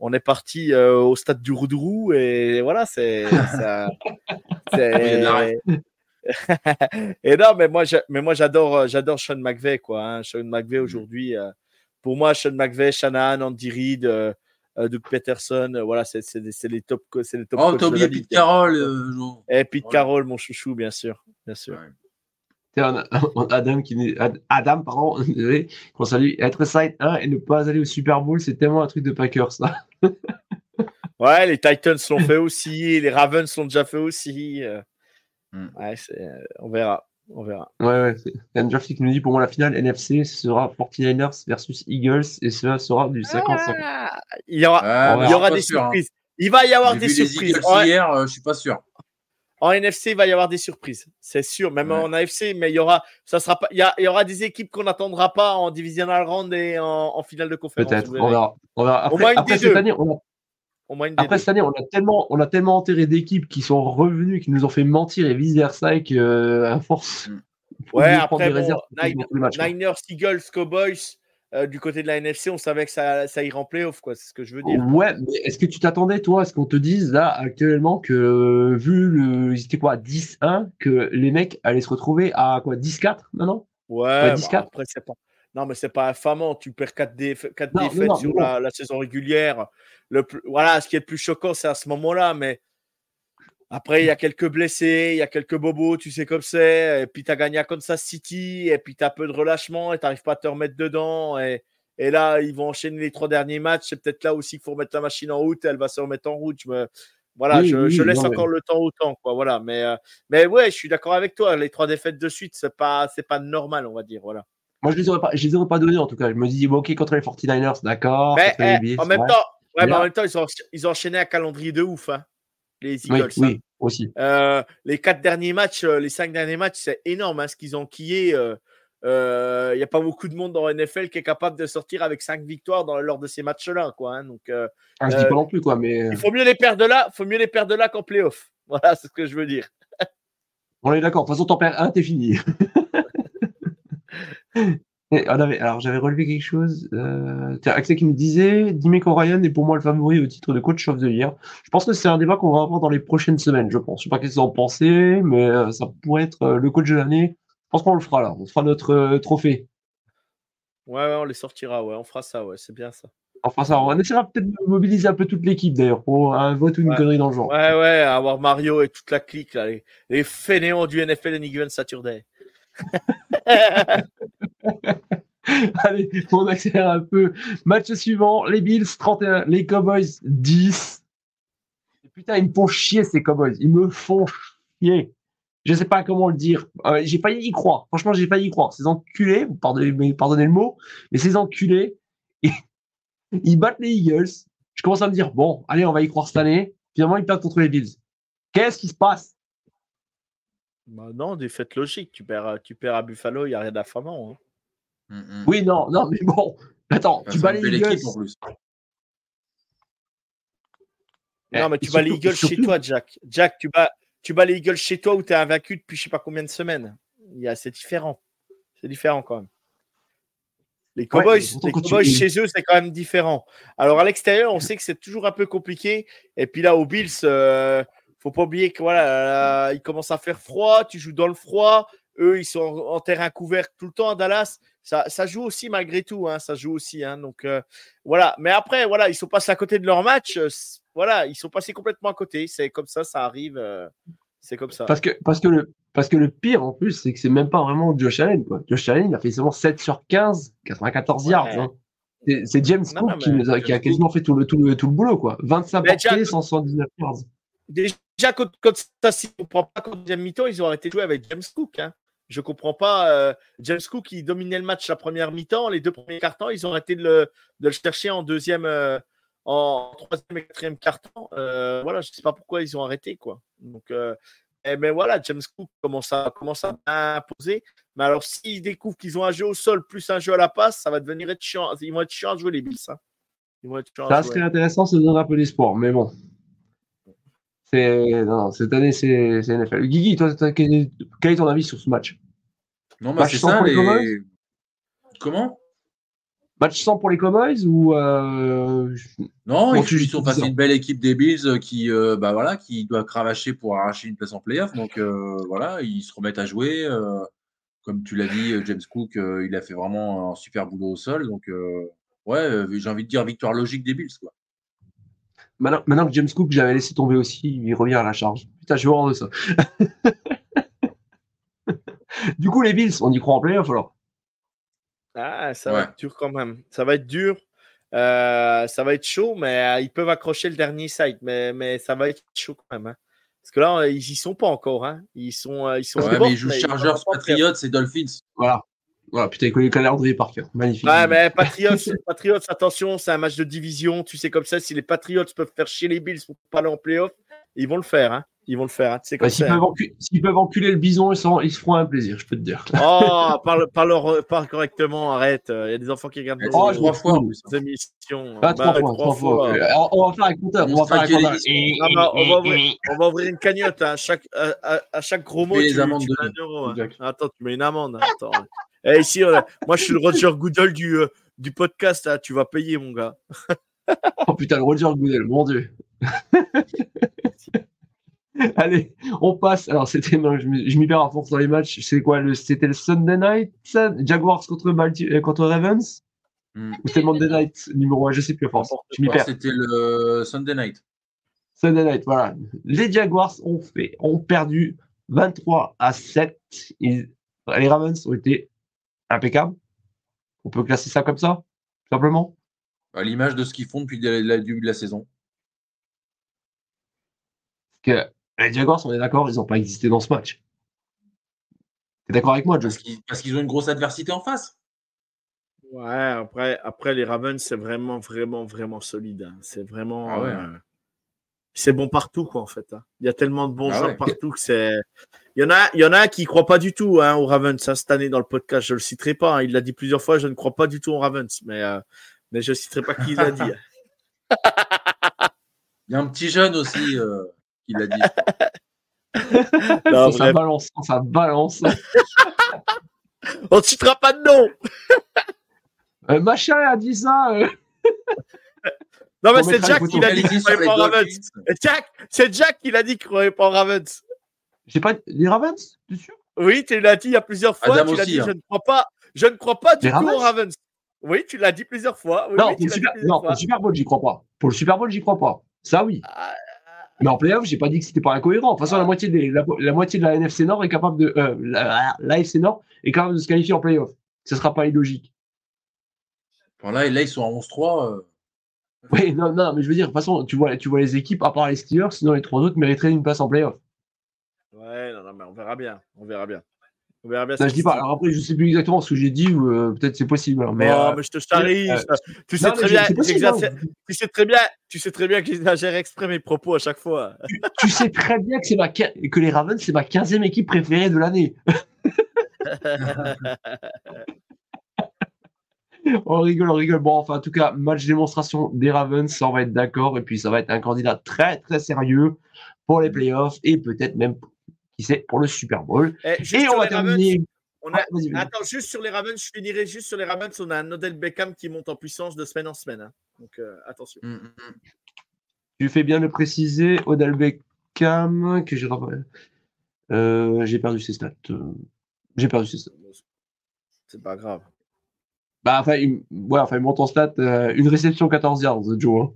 on est parti euh, au stade du Roudourou et voilà, c'est et non, mais moi, mais moi, j'adore, j'adore Sean McVay, quoi. hein. Sean McVay aujourd'hui, euh, pour moi, Sean McVay, Shanahan, Andy Reid, euh, Doug Peterson, euh, voilà, c'est, les top, c'est les top Oh, t'as oublié. Pete Carroll, euh. Et Pete. Carroll, mon chouchou, bien sûr, bien sûr. Adam, qui, Adam, pardon, qu'on salue. Être side 1 et ne pas aller au Super Bowl, c'est tellement un truc de Packers, ça. Ouais, les Titans l'ont fait aussi, les Ravens l'ont déjà fait aussi. euh. Hmm. Ouais, euh, on verra, on verra. Ouais, ouais. qui nous dit pour moi la finale NFC sera 49ers versus Eagles et cela sera du 50-50. Ah, il y aura, Ah, il y aura des sûr, hein. surprises. Il va y avoir des surprises. En, hier, euh, je suis pas sûr. en NFC, il va y avoir des surprises. C'est sûr, même Ouais. en AFC, mais il y aura, ça sera pas, il y, a- il y aura des équipes qu'on n'attendra pas en divisional round et en, en finale de conférence. Peut-être, on verra. On verra. Au moins Après, une après des cette deux. année, on a, Au moins une des après cette année, on a tellement, on a tellement enterré d'équipes qui sont revenues, qui nous ont fait mentir et vice versa, et que euh, à force. Mm. Ouais, après, des bon, réserves Nine- quoi. Niners, Eagles, Cowboys, euh, du côté de la NFC, on savait que ça, ça irait en playoff, quoi. C'est ce que je veux dire. Ouais, mais est-ce que tu t'attendais, toi, à ce qu'on te dise là actuellement que euh, vu le. Ils étaient quoi, 10-1, que les mecs allaient se retrouver à quoi, 10-4 maintenant? Ouais, Ouais, bah, 10-4. après, c'est pas. Non, mais c'est pas infamant. Tu perds 4, quatre Non, non, défaites non, sur. La, la saison régulière. Le plus... Voilà, ce qui est le plus choquant, c'est à ce moment-là. Mais après, il y a quelques blessés, il y a quelques bobos, tu sais comme c'est. Et puis, tu as gagné à Kansas City. Et puis, tu as peu de relâchement et tu n'arrives pas à te remettre dedans. Et, et là, ils vont enchaîner les trois derniers matchs. C'est peut-être là aussi qu'il faut remettre la machine en route. Et elle va se remettre en route. Je me... Voilà, Oui, je, oui, je laisse non, encore le temps au temps. Quoi, voilà. mais, euh, mais ouais, je suis d'accord avec toi. Les trois défaites de suite, c'est pas, c'est pas normal, on va dire. Voilà. Moi, je les aurais pas, je les aurais pas donnés en tout cas. Je me dis, bon, ok, contre les 49ers, d'accord. Mais eh, Bills, en même temps, ouais, Mais en même temps, ils ont, ils ont enchaîné un calendrier de ouf, hein, les Oui, Eagles. hein. oui, aussi. Euh, les quatre derniers matchs, euh, les cinq derniers matchs, c'est énorme hein, ce qu'ils ont quillé. Il n'y a pas beaucoup de monde dans NFL qui est capable de sortir avec cinq victoires dans, lors de ces matchs-là. Quoi, hein. Donc, euh, Ah, je dis Euh, pas non plus, quoi, mais il faut mieux les perdre là, faut mieux les perdre là qu'en playoff. Voilà, c'est ce que je veux dire. on est d'accord. De toute façon, t'en perds un, t'es fini. Et alors, j'avais relevé quelque chose. Euh, tiens, Axel qui me disait, Dimeco Ryan est pour moi le favori au titre de coach of the year. Je pense que c'est un débat qu'on va avoir dans les prochaines semaines, je pense. Je sais pas qu'est-ce que vous en pensez, mais euh, ça pourrait être euh, le coach de l'année. Je pense qu'on le fera là. On fera notre trophée. Ouais, ouais, on les sortira, ouais, on fera ça, ouais, c'est bien ça. Enfin, ça, on essaiera peut-être de mobiliser un peu toute l'équipe d'ailleurs pour un vote ou une Ouais. connerie dans le genre. Ouais, ouais, avoir Mario et toute la clique, là, les, les fainéants du NFL Any Given Saturday. Allez, on accélère un peu. Match suivant, les Bills 31, les Cowboys 10. Et putain, ils me font chier ces Cowboys. Ils me font chier. Je sais pas comment le dire. Euh, j'ai failli y croire. Franchement, j'ai failli y croire. Ces enculés, vous pardonnez le mot, mais ces enculés, ils, ils battent les Eagles. Je commence à me dire, bon, allez, on va y croire cette année. Finalement, ils perdent contre les Bills. Qu'est-ce qui se passe? Bah non, des fêtes logiques. Tu perds, à- tu perds à Buffalo, il n'y a rien d'affamant. hein. Mm, mm. Oui, non, non, mais bon. Attends, Enfin, tu bats les Eagles. en plus. Non, Eh, mais tu bats les Eagles chez toi, Jack. Jack, tu bats, tu bats les Eagles chez toi où tu es invaincu depuis je sais pas combien de semaines. Il y a- C'est différent. C'est différent quand même. Les Cowboys, pourtant, les Cowboys chez eux, c'est quand même différent. Alors à l'extérieur, on sait que c'est toujours un peu compliqué. Et puis là, aux Bills, euh, faut pas oublier que voilà, euh, il commence à faire froid. Tu joues dans le froid. Eux, ils sont en, en terrain couvert tout le temps à Dallas. Ça, ça joue aussi malgré tout. hein, ça joue aussi. hein, donc euh, voilà. Mais après, voilà, ils sont passés à côté de leur match. euh, voilà, ils sont passés complètement à côté. C'est comme ça, ça arrive. euh, c'est comme ça. Parce que, parce, que le, parce que le pire en plus, c'est que c'est même pas vraiment Josh Allen. Quoi. Josh Allen, il a fait seulement 7 sur 15, 94 Ouais. yards. hein. C'est- James Cook qui, a, qui a James quasiment fait tout le, tout, le, tout le boulot. Quoi. 25 Mais portées, Jack- 179 yards. Déjà, quand, quand ça s'y comprend pas qu'en deuxième mi-temps, ils ont arrêté de jouer avec James Cook. Hein. Je comprends pas. euh, James Cook, il dominait le match la première mi-temps. Les deux premiers cartons, ils ont arrêté de le, de le chercher en deuxième, euh, en troisième et quatrième carton. Euh, voilà, je sais pas pourquoi ils ont arrêté. quoi. Donc, eh, mais voilà, James Cook commence à, commence à imposer? Mais alors, s'ils découvrent qu'ils ont un jeu au sol plus un jeu à la passe, ça va devenir être chiant. Ils vont être chiants à jouer, les Bills. hein. Ils vont être chiants à Ça jouer. serait intéressant, ça donne un peu d'espoir. Mais bon. Non, cette année, c'est NFL. Guigui, toi, quel, est ton avis sur ce match? Non, bah, Match c'est ça. les Comment? Match sans pour les Cowboys ou. Euh... Non, Bon, sont face à une belle équipe des Bills euh, qui, euh, bah, voilà, qui doit cravacher pour arracher une place en playoff. Donc euh, voilà, ils se remettent à jouer. comme tu l'as dit, James Cook, il a fait vraiment un super boulot au sol. Donc ouais, j'ai envie de dire victoire logique des Bills. Quoi. Maintenant, maintenant que James Cook, j'avais laissé tomber aussi, il revient à la charge. Putain, je suis horreur de ça. du coup, les Bills, on y croit en playoff alors Ah, ça Ouais. va être dur quand même. Ça va être dur. Euh, ça va être chaud, mais euh, ils peuvent accrocher le dernier side. Mais, mais ça va être chaud quand même. hein. Parce que là, ils y sont pas encore. hein. Ils sont, euh, ils sont. Ouais, bons, mais ils jouent mais Chargers. Patriots et Dolphins. Voilà. Voilà, putain, il connaît le calendrier par cœur. Magnifique. Ouais, mais Patriots, Patriots, attention, c'est un match de division. Tu sais comme ça, si les Patriots peuvent faire chier les Bills pour pas aller en playoff, ils vont le faire. Hein. Ils vont le faire. Hein. Tu comme s'ils, peuvent encu- s'ils peuvent enculer le bison, ils, sont- ils se feront un plaisir, je peux te dire. Oh, parle, parle, parle correctement, arrête. Il y a des enfants qui regardent nos, Oh, trois m'en fois nos émissions. Pas Bah, trois fois, trois fois. Euh, on- on va faire un compteur. On va faire un compteur. Ah bah, on, va ouvrir, on va ouvrir une cagnotte. hein. À, chaque, à, à- à chaque gros mot, Fais les tu, amendes tu de mets un euro. hein. Attends, tu mets une amende. Attends. Eh, ici, on a- moi, je suis le Roger Goodell du, euh, du podcast. hein. Tu vas payer, mon gars. Oh putain, le Roger Goodell, mon dieu. Allez, on passe. Alors, c'était, non, je m'y perds à force dans les matchs. C'est quoi le, C'était le Sunday night ça? Jaguars contre, Balti- euh, contre Ravens? Hmm. Ou c'était Monday night numéro 1 Je sais plus à force. Je m'y perds. C'était le Sunday night. Sunday night, voilà. Les Jaguars ont fait, ont perdu 23 à 7. Ils- les Ravens ont été impeccables. On peut classer ça comme ça, tout simplement. À l'image de ce qu'ils font depuis le début de la saison. que les Jaguars, on est d'accord, ils n'ont pas existé dans ce match. T'es d'accord avec moi, Joe Parce qu'ils ont une grosse adversité en face. Ouais, après, après les Ravens, c'est vraiment, vraiment, vraiment solide. hein. C'est vraiment. Ah ouais. euh, c'est bon partout, quoi, en fait. hein. Il y a tellement de bons Ah joueurs ouais. partout que c'est. Il y en a, il y en a un qui ne croit pas du tout hein, aux Ravens hein, cette année dans le podcast. Je ne le citerai pas. hein. Il l'a dit plusieurs fois. Je ne crois pas du tout aux Ravens. Mais, euh, mais je ne citerai pas qui l'a dit. Il y a un petit jeune aussi euh, qui l'a dit. Non, ça, balance, ça balance. On ne citera pas de nom. Euh, machin a dit ça. Non, mais c'est Jack qui l'a dit qu'il sur croyait pas aux Ravens. Jack, c'est Jack qui l'a dit qu'il ne croyait pas Ravens. J'ai pas les Ravens, tu es sûr? Oui, tu l'as dit il y a plusieurs fois. Adam tu l'as aussi, dit, hein. je ne crois pas, je ne crois pas du Les tout aux Ravens? Ravens. Oui, tu l'as dit plusieurs fois. Oui, non, oui, pour le, super... l'as dit plusieurs non, pour le fois. Super Bowl, j'y crois pas. Pour le Super Bowl, j'y crois pas. Ça, oui. Ah, Mais en playoff, j'ai pas dit que c'était pas incohérent. De toute façon, la moitié, des, la, la moitié de la NFC Nord est capable de. Euh, la, l'AFC Nord est capable de se qualifier en playoff. Ce sera pas illogique. Bon, là, là, ils sont à 11-3. euh, Oui, non, non, mais je veux dire, de toute façon, tu vois, tu vois les équipes, à part les Steelers, sinon les trois autres mériteraient une place en playoff. Ouais, non, non, mais on verra bien. On verra bien. On verra bien. Je dis pas. Alors après, je sais plus exactement ce que j'ai dit, ou euh, peut-être c'est possible. mais, Non, euh, mais je te charrie. euh, tu sais très bien. possible. Tu sais très bien. Tu sais très bien que j'exagère exprès mes propos à chaque fois. tu, tu sais très bien que, c'est ma, que les Ravens, c'est ma 15e équipe préférée de l'année. On rigole, on rigole. Bon, enfin, en tout cas, match démonstration des Ravens, ça, on va être d'accord. Et puis, ça va être un candidat très, très sérieux pour les playoffs et peut-être même, qui sait, pour le Super Bowl. Eh, Et on va Ravens, terminer. on a- Ah. Attends, juste sur les Ravens, je finirai juste sur les Ravens. On a un Odell Beckham qui monte en puissance de semaine en semaine. hein. Donc euh, attention. hum, hum, hum. Tu fais bien de préciser, Odell Beckham, que j'ai euh, j'ai perdu ses stats. euh, J'ai perdu ses stats. C'est pas grave. Bah, enfin, il, ouais, enfin, il monte en stats, euh, une réception 14 yards, Joe. hein.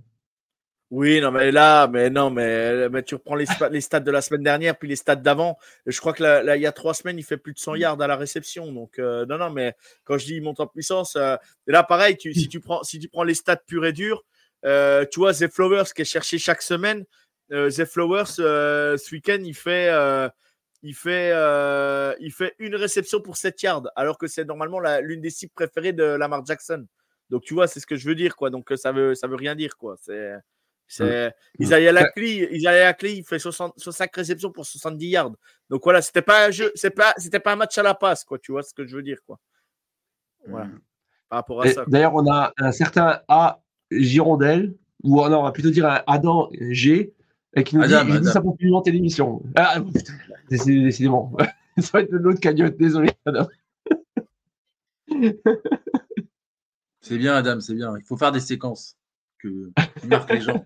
Oui, non, mais là, mais non, mais, mais tu reprends les, les stats de la semaine dernière, puis les stats d'avant. Je crois que là, là, il y a trois semaines, il fait plus de 100 yards à la réception. Donc, euh, non, non, mais quand je dis il monte en puissance, euh, et là, pareil, tu, si, tu prends, si tu prends les stats purs et durs, euh, tu vois, The Flowers qui est cherché chaque semaine, The Flowers, ce week-end, il fait, il, fait, euh, il fait une réception pour 7 yards, alors que c'est normalement l'une des cibles préférées de Lamar Jackson. Donc, tu vois, c'est ce que je veux dire, quoi. Donc, euh, ça veut, ça veut rien dire, quoi. C'est. C'est Isaiah Lacley, Isaiah Lacley, il fait 60, 65 réceptions pour 70 yards. Donc voilà, c'était pas un jeu, c'est pas, c'était pas un match à la passe, quoi. Tu vois ce que je veux dire, quoi. Voilà. Hum. Par rapport à Et ça. D'ailleurs, on a un certain A Girondel, ou non, on va plutôt dire un Adam G, et qui nous Adam, dit, je dis Adam. ça pour pimenter l'émission. Ah, putain, décidément. ça va être l'autre cagnotte, désolé, Adam. C'est bien, Adam, c'est bien. Il faut faire des séquences que, qui marquent les gens.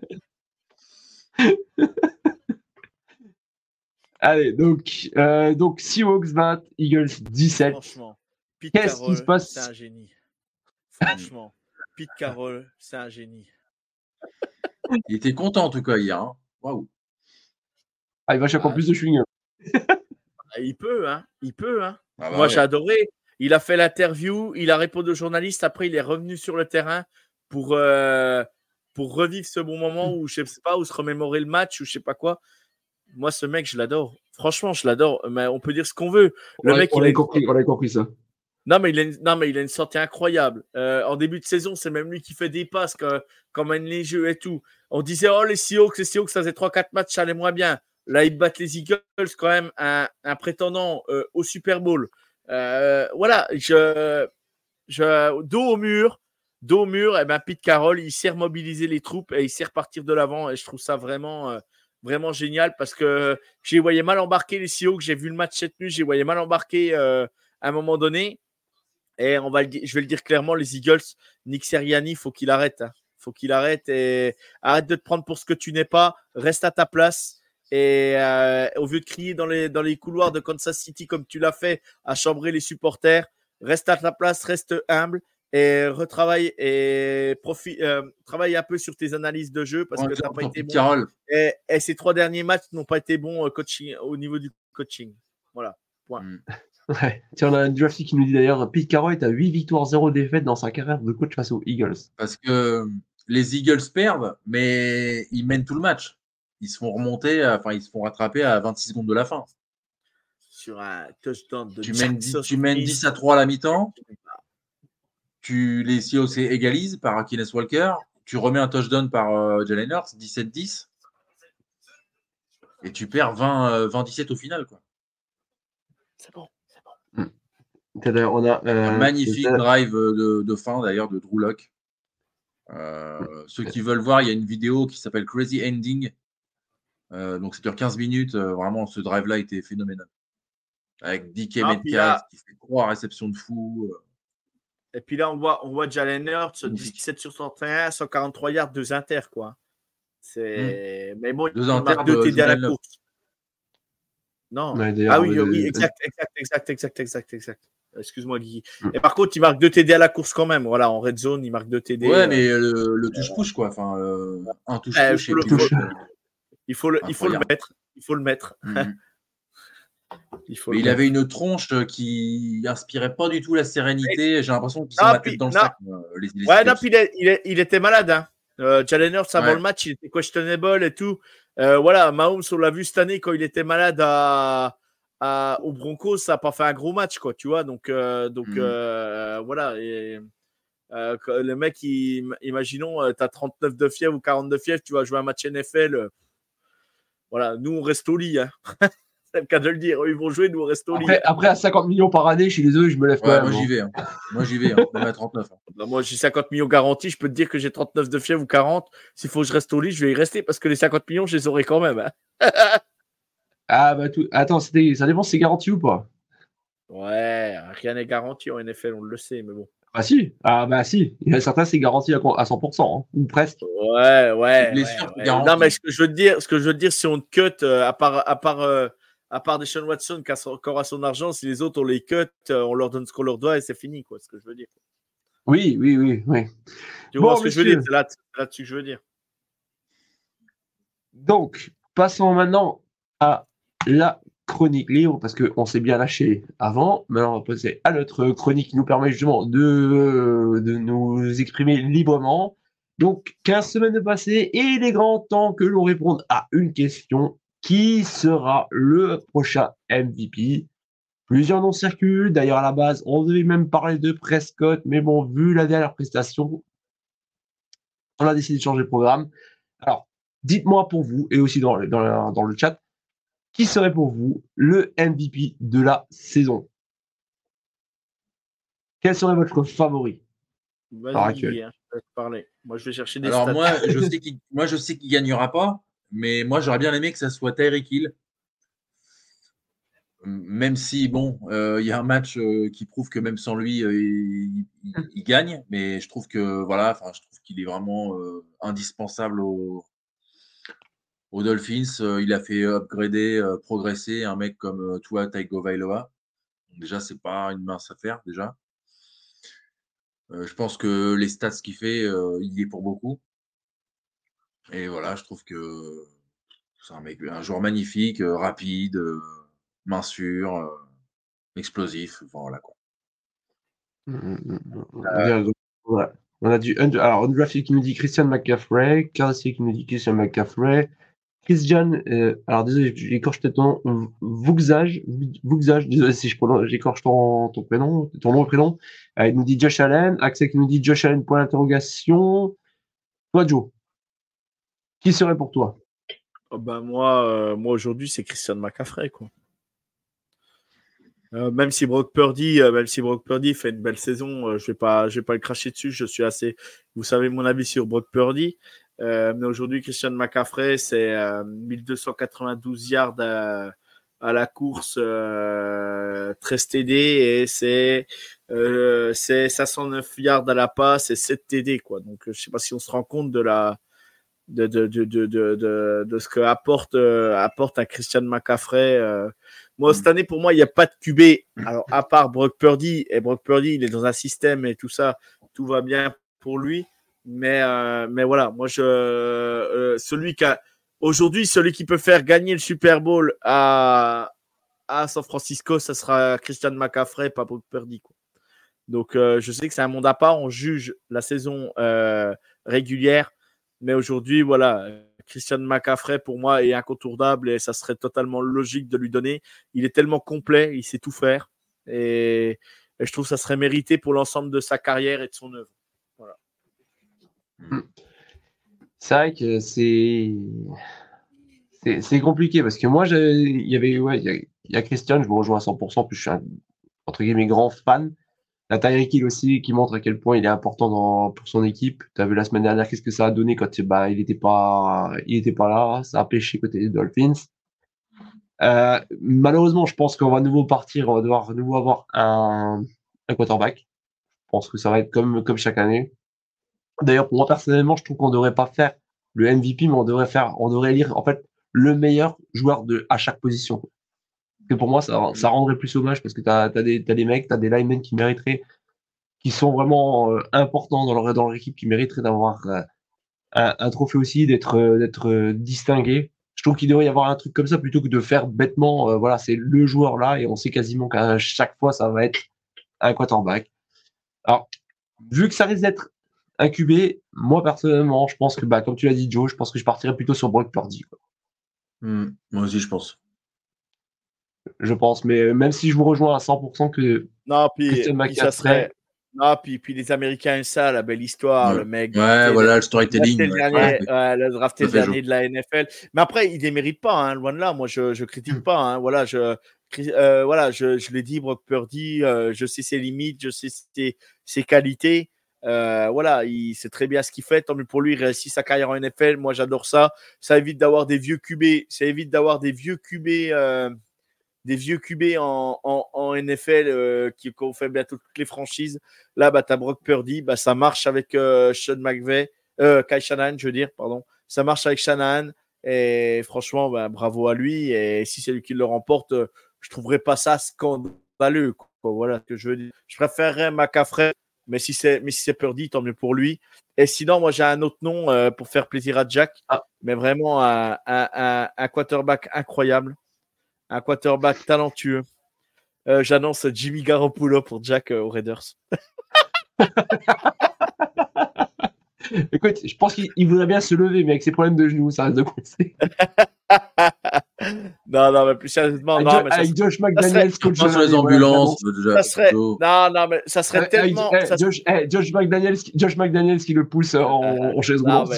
Allez, donc, euh, donc Seahawks 20, Eagles 17. Franchement, Pete Qu'est-ce qui Carroll, se passe c'est un génie. Franchement, Pete Carroll, c'est un génie. Il était content en tout cas hier. hein. Waouh. Ah, il va chercher Ah, plus de chewing Ah, Il peut, hein. Il peut, hein. Ah bah Moi, ouais. j'ai adoré. Il a fait l'interview, il a répondu aux journalistes. Après, il est revenu sur le terrain pour, euh, pour revivre ce bon moment où je sais pas, où se remémorer le match ou je sais pas quoi. Moi, ce mec, je l'adore. Franchement, je l'adore. Mais on peut dire ce qu'on veut. Le on, a- mec, on il a une- compris, on avait compris ça. Non, mais il a une, sortie incroyable. Euh, en début de saison, c'est même lui qui fait des passes quand mène les jeux et tout. On disait, oh, les Seahawks, les Seahawks, ça faisait 3-4 matchs, ça allait moins bien. Là, ils battent les Eagles, quand même, un, un prétendant euh, au Super Bowl. Euh, voilà, je, je, dos au mur, dos au mur, et ben Pete Carroll, il sait remobiliser les troupes et il sait repartir de l'avant. Et je trouve ça vraiment, vraiment génial parce que j'ai voyé mal embarquer les Seahawks. J'ai vu le match cette nuit, j'ai voyé mal embarquer à un moment donné. Et on va le je vais le dire clairement, les Eagles, Nick Seriani, faut qu'il arrête. hein. Faut qu'il arrête et arrête de te prendre pour ce que tu n'es pas. Reste à ta place. Et euh, au lieu de crier dans les, dans les couloirs de Kansas City comme tu l'as fait, à chambrer les supporters, reste à ta place, reste humble et retravaille et profite, euh, travaille un peu sur tes analyses de jeu parce que tu n'as sur- pas été bon. Et, et ces trois derniers matchs n'ont pas été bons euh, coaching, au niveau du coaching. Voilà. Hum. Ouais. Tiens, on a un drafty qui nous dit d'ailleurs Pete Carroll est à 8 victoires, 0 défaites dans sa carrière de coach face aux Eagles. Parce que les Eagles perdent, mais ils mènent tout le match. Ils se font remonter, à- enfin, ils se font rattraper à 26 secondes de la fin. Sur un touchdown de Tu mènes, 10, Jackson tu mènes Smith. 10 à 3 à la mi-temps. Tu, les Seahawks égalisent par Kenneth Walker. Tu remets un touchdown par euh, Jalen Hurts, 17-10. Et tu perds 20, euh, 20-17 au final. Quoi. C'est bon. On a euh, Un magnifique c'est- drive de, de fin d'ailleurs de Drew Lock. Euh, ceux qui veulent voir, il y a une vidéo qui s'appelle Crazy Ending. Euh, donc ça dure 15 minutes. Euh, vraiment, ce drive-là était phénoménal. Avec DK Ah, Metcalf qui fait trois réceptions de fou. Et puis là, on voit, on voit Jalen Hurts, Magnifique. 17 sur 131, 143 yards, deux inter, quoi. C'est... Mais bon, Deux inter deux de TD à la course. Non. Ah oui, oui, exact, exact, exact, exact, exact, exact. Excuse-moi, Guy. Mm. Et par contre, il marque 2 TD à la course quand même. Voilà, en red zone, il marque 2 TD. Ouais, euh, mais le, le touche-push, quoi. Enfin, euh, un. Eh, et faut le- puis touche. l'autre, il faut le, il faut le mettre. Il faut le mettre. euh, mhm. Il faut Mais le il mettre. avait une tronche qui inspirait pas du tout la sérénité. J'ai l'impression qu'il s'en la tête dans le sac. euh, les- les Ouais, non, puis il, est- il est- il était malade. Hein. Euh, Jalen Hurts, avant Ouais. le match, il était questionable et tout. Euh, voilà, Mahomes, on l'a vu cette année quand il était malade à, à, au Broncos, ça n'a pas fait un gros match, quoi, tu vois. Donc, euh, donc Mhm. euh, voilà. Et, euh, le mec, il- imaginons, tu as 39 de fièvre ou 40 de fièvre, tu vas jouer un match NFL. euh, voilà, nous, on reste au lit. Hein. C'est le cas de le dire. Eux, Ils vont jouer, nous, on reste au lit. Après, après, à 50 millions par année, je suis désolé, je me lève quand Ouais, même. moi hein. j'y vais. hein. Moi j'y vais. Hein. Même à 39. hein. Moi, j'ai 50 millions garantis. Je peux te dire que j'ai 39 de fièvre ou 40. S'il faut que je reste au lit, je vais y rester parce que les 50 millions, je les aurai quand même. Ah, bah, tout... attends, ça dépend si c'est garanti ou pas. Ouais, rien n'est garanti en NFL, on le sait, mais bon. Ah, si. Ah, bah, si. Il y a certains, c'est garanti à à 100%, hein, ou presque. Ouais, ouais. Non, mais ce que je veux te dire, ce que je veux te dire, si on te cut, euh, à part, à part, euh, à part Deshaun Watson qui a son- encore à son argent, si les autres on les cut, euh, on leur donne ce qu'on leur doit et c'est fini, quoi. Ce que je veux dire. Oui, oui, oui, oui. Tu Bon, vois ce que je veux dire? C'est là, c'est là-dessus que je veux dire. Donc, passons maintenant à la chronique libre, parce qu'on s'est bien lâché avant. Maintenant, on va passer à notre chronique qui nous permet justement de, de nous exprimer librement. Donc, 15 semaines de passé, et il est grand temps que l'on réponde à une question. Qui sera le prochain MVP Plusieurs noms circulent. D'ailleurs, à la base, on devait même parler de Prescott, mais bon, vu la dernière prestation, on a décidé de changer de programme. Alors, dites-moi pour vous, et aussi dans, dans, dans le chat, qui serait pour vous le MVP de la saison? Quel serait votre favori? Vas-y, hein, je te laisse parler. Moi, je vais chercher des Alors stats. moi, je sais qu'il, moi, je sais qu'il gagnera pas, mais moi, j'aurais bien aimé que ça soit Tyreek Hill. Même si, bon, euh, il y a un match euh, qui prouve que même sans lui, euh, il, il- il gagne, mais je trouve que, voilà, enfin, je trouve qu'il est vraiment euh, indispensable aux, aux Dolphins. Euh, il a fait upgrader, euh, progresser un mec comme euh, Tua Tagovailoa. Déjà, c'est pas une mince affaire, déjà. Euh, je pense que les stats qu'il fait, euh, il y est pour beaucoup. Et voilà, je trouve que c'est un mec, un joueur magnifique, euh, rapide, main sûre, explosif. Enfin, voilà quoi. Ouais. On a du alors Undrafted qui nous dit Christian McCaffrey, Cartier qui nous dit Christian McCaffrey, Christian, euh, alors désolé, j'écorche ton nom, Vuxage, Vuxage, désolé si je j'écorche ton, prénom, ton nom prénom. Euh, il nous dit Josh Allen, Axel qui nous dit Josh Allen point d'interrogation. Toi Joe, qui serait pour toi? Oh, bah, moi, euh, moi aujourd'hui, c'est Christian McCaffrey. Quoi. Même si Brock Purdy, même si Brock Purdy fait une belle saison, je vais pas, je vais pas le cracher dessus. Je suis assez, vous savez mon avis sur Brock Purdy. Euh, mais aujourd'hui, Christian McCaffrey, c'est euh, 1292 yards à, à la course, euh, 13 TD et c'est euh, c'est 509 yards à la passe et 7 TD quoi. Donc, euh, je sais pas si on se rend compte de la de, de, de, de, de, de, de ce que apporte, euh, apporte un Christian McCaffrey. euh. Moi, cette année, pour moi, il n'y a pas de QB. Alors, à part Brock Purdy, et Brock Purdy, il est dans un système et tout ça, tout va bien pour lui. Mais, euh, mais voilà, moi, je, euh, celui qui a, aujourd'hui, celui qui peut faire gagner le Super Bowl à, à San Francisco, ça sera Christian McCaffrey, pas Purdy. Quoi. Donc, euh, je sais que c'est un monde à part. On juge la saison euh, régulière. Mais aujourd'hui, voilà, Christian McCaffrey, pour moi, est incontournable et ça serait totalement logique de lui donner. Il est tellement complet, il sait tout faire. Et je trouve que ça serait mérité pour l'ensemble de sa carrière et de son œuvre. C'est vrai que c'est c'est compliqué parce que moi, il y avait ouais, il y, a- Christian, je vous rejoins à 100%, puis je suis un entre guillemets grand fan. La Tyreek Hill aussi qui montre à quel point il est important pour son équipe. Tu as vu la semaine dernière qu'est-ce que ça a donné quand bah, il n'était pas il était pas là, ça a pêché côté des Dolphins. Euh, malheureusement, je pense qu'on va à nouveau partir, on va devoir à nouveau avoir un, un quarterback. Je pense que ça va être comme comme chaque année. D'ailleurs, pour moi personnellement, je trouve qu'on devrait pas faire le MVP, mais on devrait faire, on devrait lire en fait le meilleur joueur de à chaque position. que pour moi, ça, rendrait plus hommage parce que tu as, des, mecs, tu as des linemen qui mériteraient, qui sont vraiment euh, importants dans leur, équipe, qui mériteraient d'avoir euh, un, trophée aussi, d'être euh, distingué. Je trouve qu'il devrait y avoir un truc comme ça plutôt que de faire bêtement, voilà, c'est le joueur là et on sait quasiment qu'à chaque fois, ça va être un quarterback. Alors, vu que ça risque d'être incubé, moi personnellement, je pense que, bah, comme tu l'as dit, Joe, je pense que je partirais plutôt sur Brock Purdy. Hmm, moi aussi, je pense je pense. Mais même si je vous rejoins à 100% que. Non, puis, ça serait. Non, puis, puis les Américains, ça, la belle histoire, le mec. Ouais, voilà, le storytelling. Le, dernier, ouais, le drafté dernier de la NFL. Mais après, il ne les mérite pas, hein, loin de là. Moi, je ne critique hmm. pas. Hein, voilà, je, euh, voilà, je, je l'ai dit, Brock Purdy, euh, je sais ses limites, je sais ses, ses qualités. Euh, voilà, il sait très bien ce qu'il fait. Tant mieux pour lui, il réussit sa carrière en NFL. Moi, j'adore ça. Ça évite d'avoir des vieux QB. Ça évite d'avoir des vieux QB des vieux QB en, en, NFL euh, qui ont fait bientôt toutes les franchises. Là, bah, tu as Brock Purdy, bah, ça marche avec euh, Sean McVay, euh, Kai Shanahan, je veux dire, pardon. Ça marche avec Shanahan. Et franchement, bah, bravo à lui. Et si c'est lui qui le remporte, je trouverais pas ça scandaleux. Voilà ce que je veux dire. Je préférerais McCaffrey, mais si c'est mais si c'est Purdy, tant mieux pour lui. Et sinon, moi j'ai un autre nom pour faire plaisir à Jack, ah. mais vraiment un, un, quarterback incroyable un quarterback talentueux. Euh, j'annonce Jimmy Garoppolo pour Jack euh, aux Raiders. Écoute, je pense qu'il voudrait bien se lever, mais avec ses problèmes de genoux, ça reste de coincer. non, non, mais plus sérieusement, avec, non, mais avec Josh McDaniels, coach sur les ambulances. ça serait, non, non, mais ça serait tellement. ça Josh, Josh, McDaniels, Josh McDaniels qui le pousse en, en chaise roulante.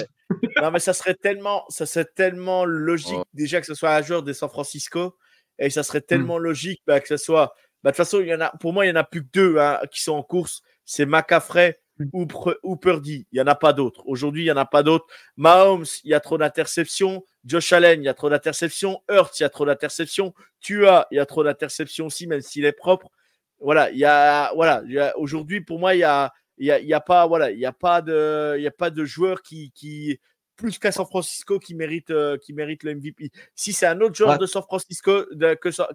Non, mais ça serait tellement, ça serait tellement logique déjà que ce soit un joueur de San Francisco et ça serait mmh. tellement logique bah, que ce soit. Bah, de toute façon, il y en a, pour moi, il n'y en a plus que deux hein, qui sont en course. C'est McCaffrey mmh. ou, ou Purdy. Il n'y en a pas d'autres. Aujourd'hui, il n'y en a pas d'autres. Mahomes, il y a trop d'interceptions. Josh Allen, il y a trop d'interceptions. Hurts, il y a trop d'interceptions. Tua, il y a trop d'interceptions aussi, même s'il est propre. Voilà, il y a, voilà, aujourd'hui, pour moi, il y a, il y a, il y a pas, voilà, il y a pas de, il y a pas de joueur qui, qui, plus qu'à San Francisco qui mérite, euh, qui mérite le MVP. Si c'est un autre joueur de San Francisco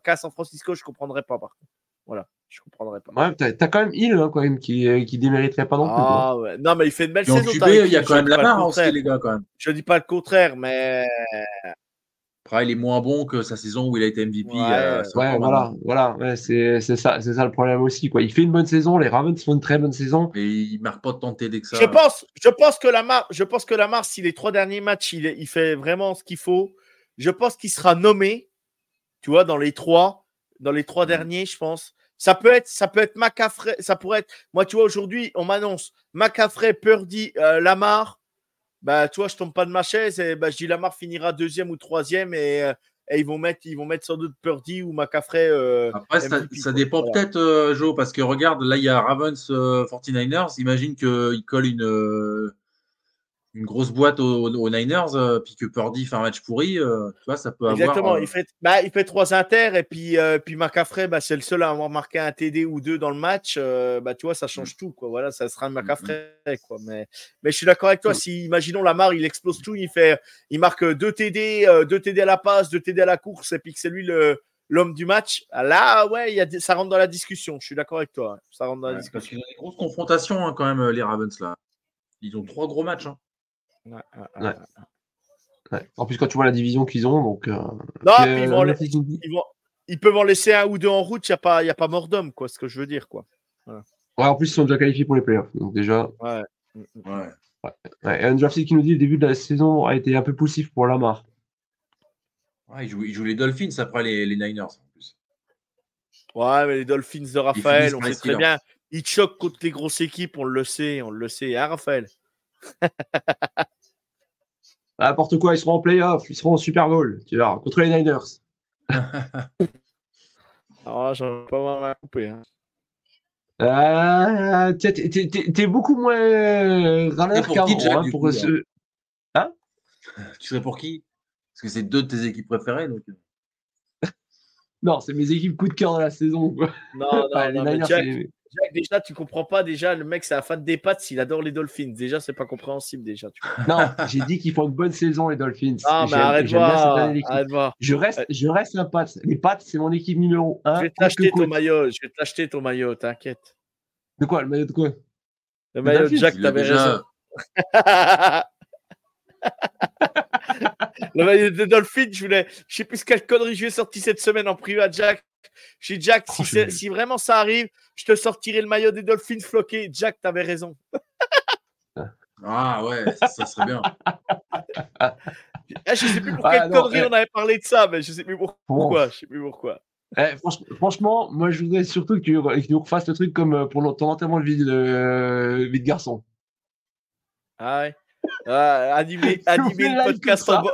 qu'à San Francisco, je ne comprendrais pas par contre. Voilà, je comprendrais pas. Ouais, t'as as quand même Hill hein, quand même qui, euh, qui démériterait pas non plus. Ah, ouais. Non, mais il fait une belle saison. il y a quand même la main aussi, les gars, quand même. Je dis pas le contraire, mais il est moins bon que sa saison où il a été MVP. Ouais, euh, voilà, voilà. c'est ça, c'est ça le problème aussi. Quoi. Il fait une bonne saison, les Ravens font une très bonne saison. Et il marque pas de tenter dès que ça. Je pense, je pense que Lamar, je pense que Lamar, si les trois derniers matchs, il, il fait vraiment ce qu'il faut, je pense qu'il sera nommé. Tu vois, dans les trois, dans les trois derniers, je pense. Ça peut être, ça peut être Macafrey, ça pourrait être. Moi, tu vois, aujourd'hui, on m'annonce Macafrey, Purdy, euh, Lamar bah, tu vois, je tombe pas de ma chaise et bah, je dis Lamar finira deuxième ou troisième et, euh, et ils, vont mettre, ils vont mettre sans doute Purdy ou McCaffrey. Euh, Après, ça, dépend peut-être, euh, Joe, parce que regarde, là, il y a Ravens 49ers. Imagine qu'ils collent une, une grosse boîte aux, Niners, euh, puis que Purdy fait un match pourri, euh, tu vois, ça peut avoir. Exactement, il, fait, bah, il fait trois inters, et puis, euh, puis McCaffrey, bah, c'est le seul à avoir marqué un TD ou deux dans le match. bah, tu vois, ça change tout, quoi. Voilà, ça sera un McCaffrey, quoi. Mais, mais je suis d'accord avec toi, si, imaginons Lamar, il explose tout, il, fait, il marque deux TD, deux TD à la passe, deux TD à la course, et puis que c'est lui le l'homme du match, là, ouais, y a ça rentre dans la discussion. Je suis d'accord avec toi. Hein. Ça rentre dans la discussion. Parce qu'ils ont des grosses confrontations, hein, quand même, les Ravens, là. Ils ont trois gros matchs. Hein. En plus, quand tu vois la division qu'ils ont, donc. Euh, non, ils, vont ils, peuvent en laisser un ou deux en route, il n'y a, pas, a pas mort d'homme, quoi, ce que je veux dire, quoi. Ouais. en plus, ils sont déjà qualifiés pour les playoffs, donc déjà. Ouais. ouais. ouais. Et un qui nous dit le début de la saison a été un peu poussif pour Lamar. Ouais, il joue, les Dolphins après les, les, Niners, en plus. Ouais, mais les Dolphins de Raphaël, on sait très bien. Ils choquent contre les grosses équipes, on le sait, on le sait. Hein, Raphaël? N'importe quoi, ils seront en playoff, ils seront en Super Bowl, tu vois, contre les Niners. Ah, j'en vais pas voir ma coupé. Hein. Euh, T'es beaucoup moins râleur qu'avant. Hein, pour ce... hein? Tu serais pour qui? Parce que c'est deux de tes équipes préférées. Donc... non, c'est mes équipes coup de cœur de la saison. Non, non, non, mais Jack, Jack, déjà, tu comprends pas. Déjà, le mec, c'est un fan des pattes. S'il adore les Dolphins, déjà, c'est pas compréhensible. Déjà, tu. Non, j'ai dit qu'ils font une bonne saison, les Dolphins. Ah, mais arrête de voir. de. Je reste, je reste un Pats. Les Pats, c'est mon équipe numéro 1. Je vais t'acheter ton maillot. Je vais t'acheter ton maillot, t'inquiète. De quoi Le maillot de quoi? Le maillot de Jack, Il t'avais déjà- raison. le maillot des Dolphins, je voulais. Je sais plus quelle connerie je lui ai sorti cette semaine en privé à Jack. Je dis Jack, Oh, si vraiment ça arrive, je te sortirai le maillot des Dolphins floqué. Jack, t'avais raison. Ah ouais, ça, ça serait bien. Ah, je sais plus pour Ah, quelle non, connerie eh. on avait parlé de ça, mais je sais plus pour- pourquoi. Je sais plus pourquoi. Eh, franch- franchement, moi, je voudrais surtout que tu, que tu nous refasses le truc comme euh, pour ton enterrement de vie de, euh, vie de garçon. Ah ouais. Ah, animer, le podcast en bo-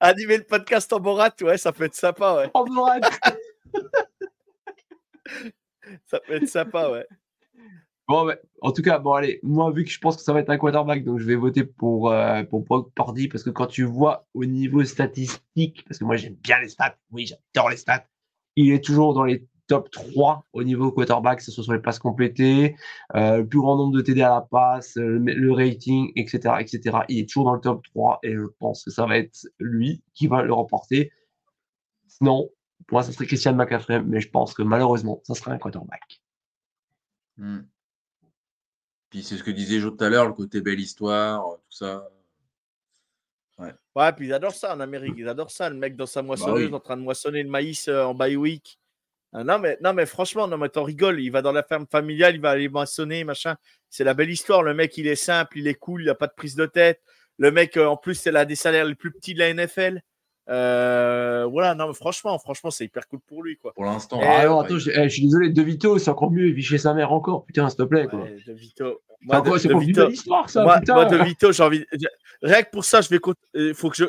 animer le podcast en Borat, ouais, ça peut être sympa, ouais. Oh, Borat Ça peut être sympa, ouais. Bon. En tout cas, bon, allez, moi, vu que je pense que ça va être un quarterback, donc je vais voter pour, euh, pour Purdy, parce que quand tu vois au niveau statistique, parce que moi, j'aime bien les stats, oui, j'adore les stats, il est toujours dans les top 3 au niveau quarterback, que ce soit sur les passes complétées, euh, le plus grand nombre de TD à la passe, le, le rating, etc., etc. Il est toujours dans le top 3, et je pense que ça va être lui qui va le remporter. Sinon, pour moi, ça serait Christian McCaffrey, mais je pense que malheureusement, ça sera un quarterback. Hmm. Puis c'est ce que disait Jo tout à l'heure, le côté belle histoire, euh, tout ça. Ouais, puis ils adorent ça en Amérique. Ils adorent ça, le mec dans sa moissonneuse oui. en train de moissonner le maïs euh, en bye week. Ah, non, mais, non, mais franchement, non, mais t'en rigoles. Il va dans la ferme familiale, il va aller moissonner, machin. C'est la belle histoire. Le mec, il est simple, il est cool, il n'a pas de prise de tête. Le mec, euh, en plus, c'est l'un des salaires les plus petits de la NFL. Euh, voilà, non, mais franchement, franchement, c'est hyper cool pour lui, quoi. Pour l'instant. Eh, Ah non, ouais. attends, je, eh, je suis désolé, De Vito, c'est encore mieux, il vit chez sa mère encore, putain, s'il te plaît. Quoi. Ouais, de Vito. C'est Moi, de- c'est de ça, moi, putain. moi, de Vito, j'ai envie. de- Rien que pour ça, je vais. Il faut que je.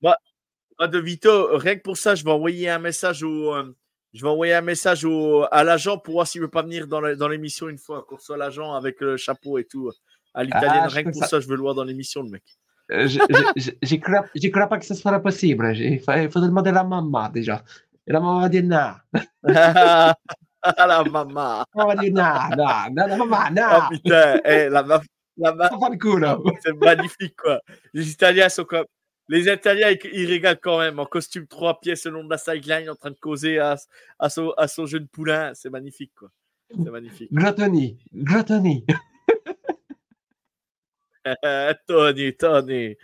Moi, moi, de Vito, rien que pour ça, je vais envoyer un message au. euh, Je vais envoyer un message au, à l'agent pour voir s'il veut pas venir dans le- dans l'émission une fois, qu'on reçoit l'agent avec le chapeau et tout. À l'italienne, Ah, je rien que pour ça- ça, je veux le voir dans l'émission, le mec. Je- J'y crois j'y crois pas que ce soit possible. Il faudrait demander à la maman déjà. Et la maman va dire non. ah la maman. La maman va dire non, non, non, la maman, Oh non. putain, eh, la, ma- la, ma-. C'est magnifique, quoi. Les Italiens sont comme. Les Italiens, ils, ils régalent quand même. En costume trois pièces le long de la sideline, en train de causer à, à, son, à son jeune poulain. C'est magnifique, quoi. C'est magnifique. Glottonie, glottonie. Tony, Tony.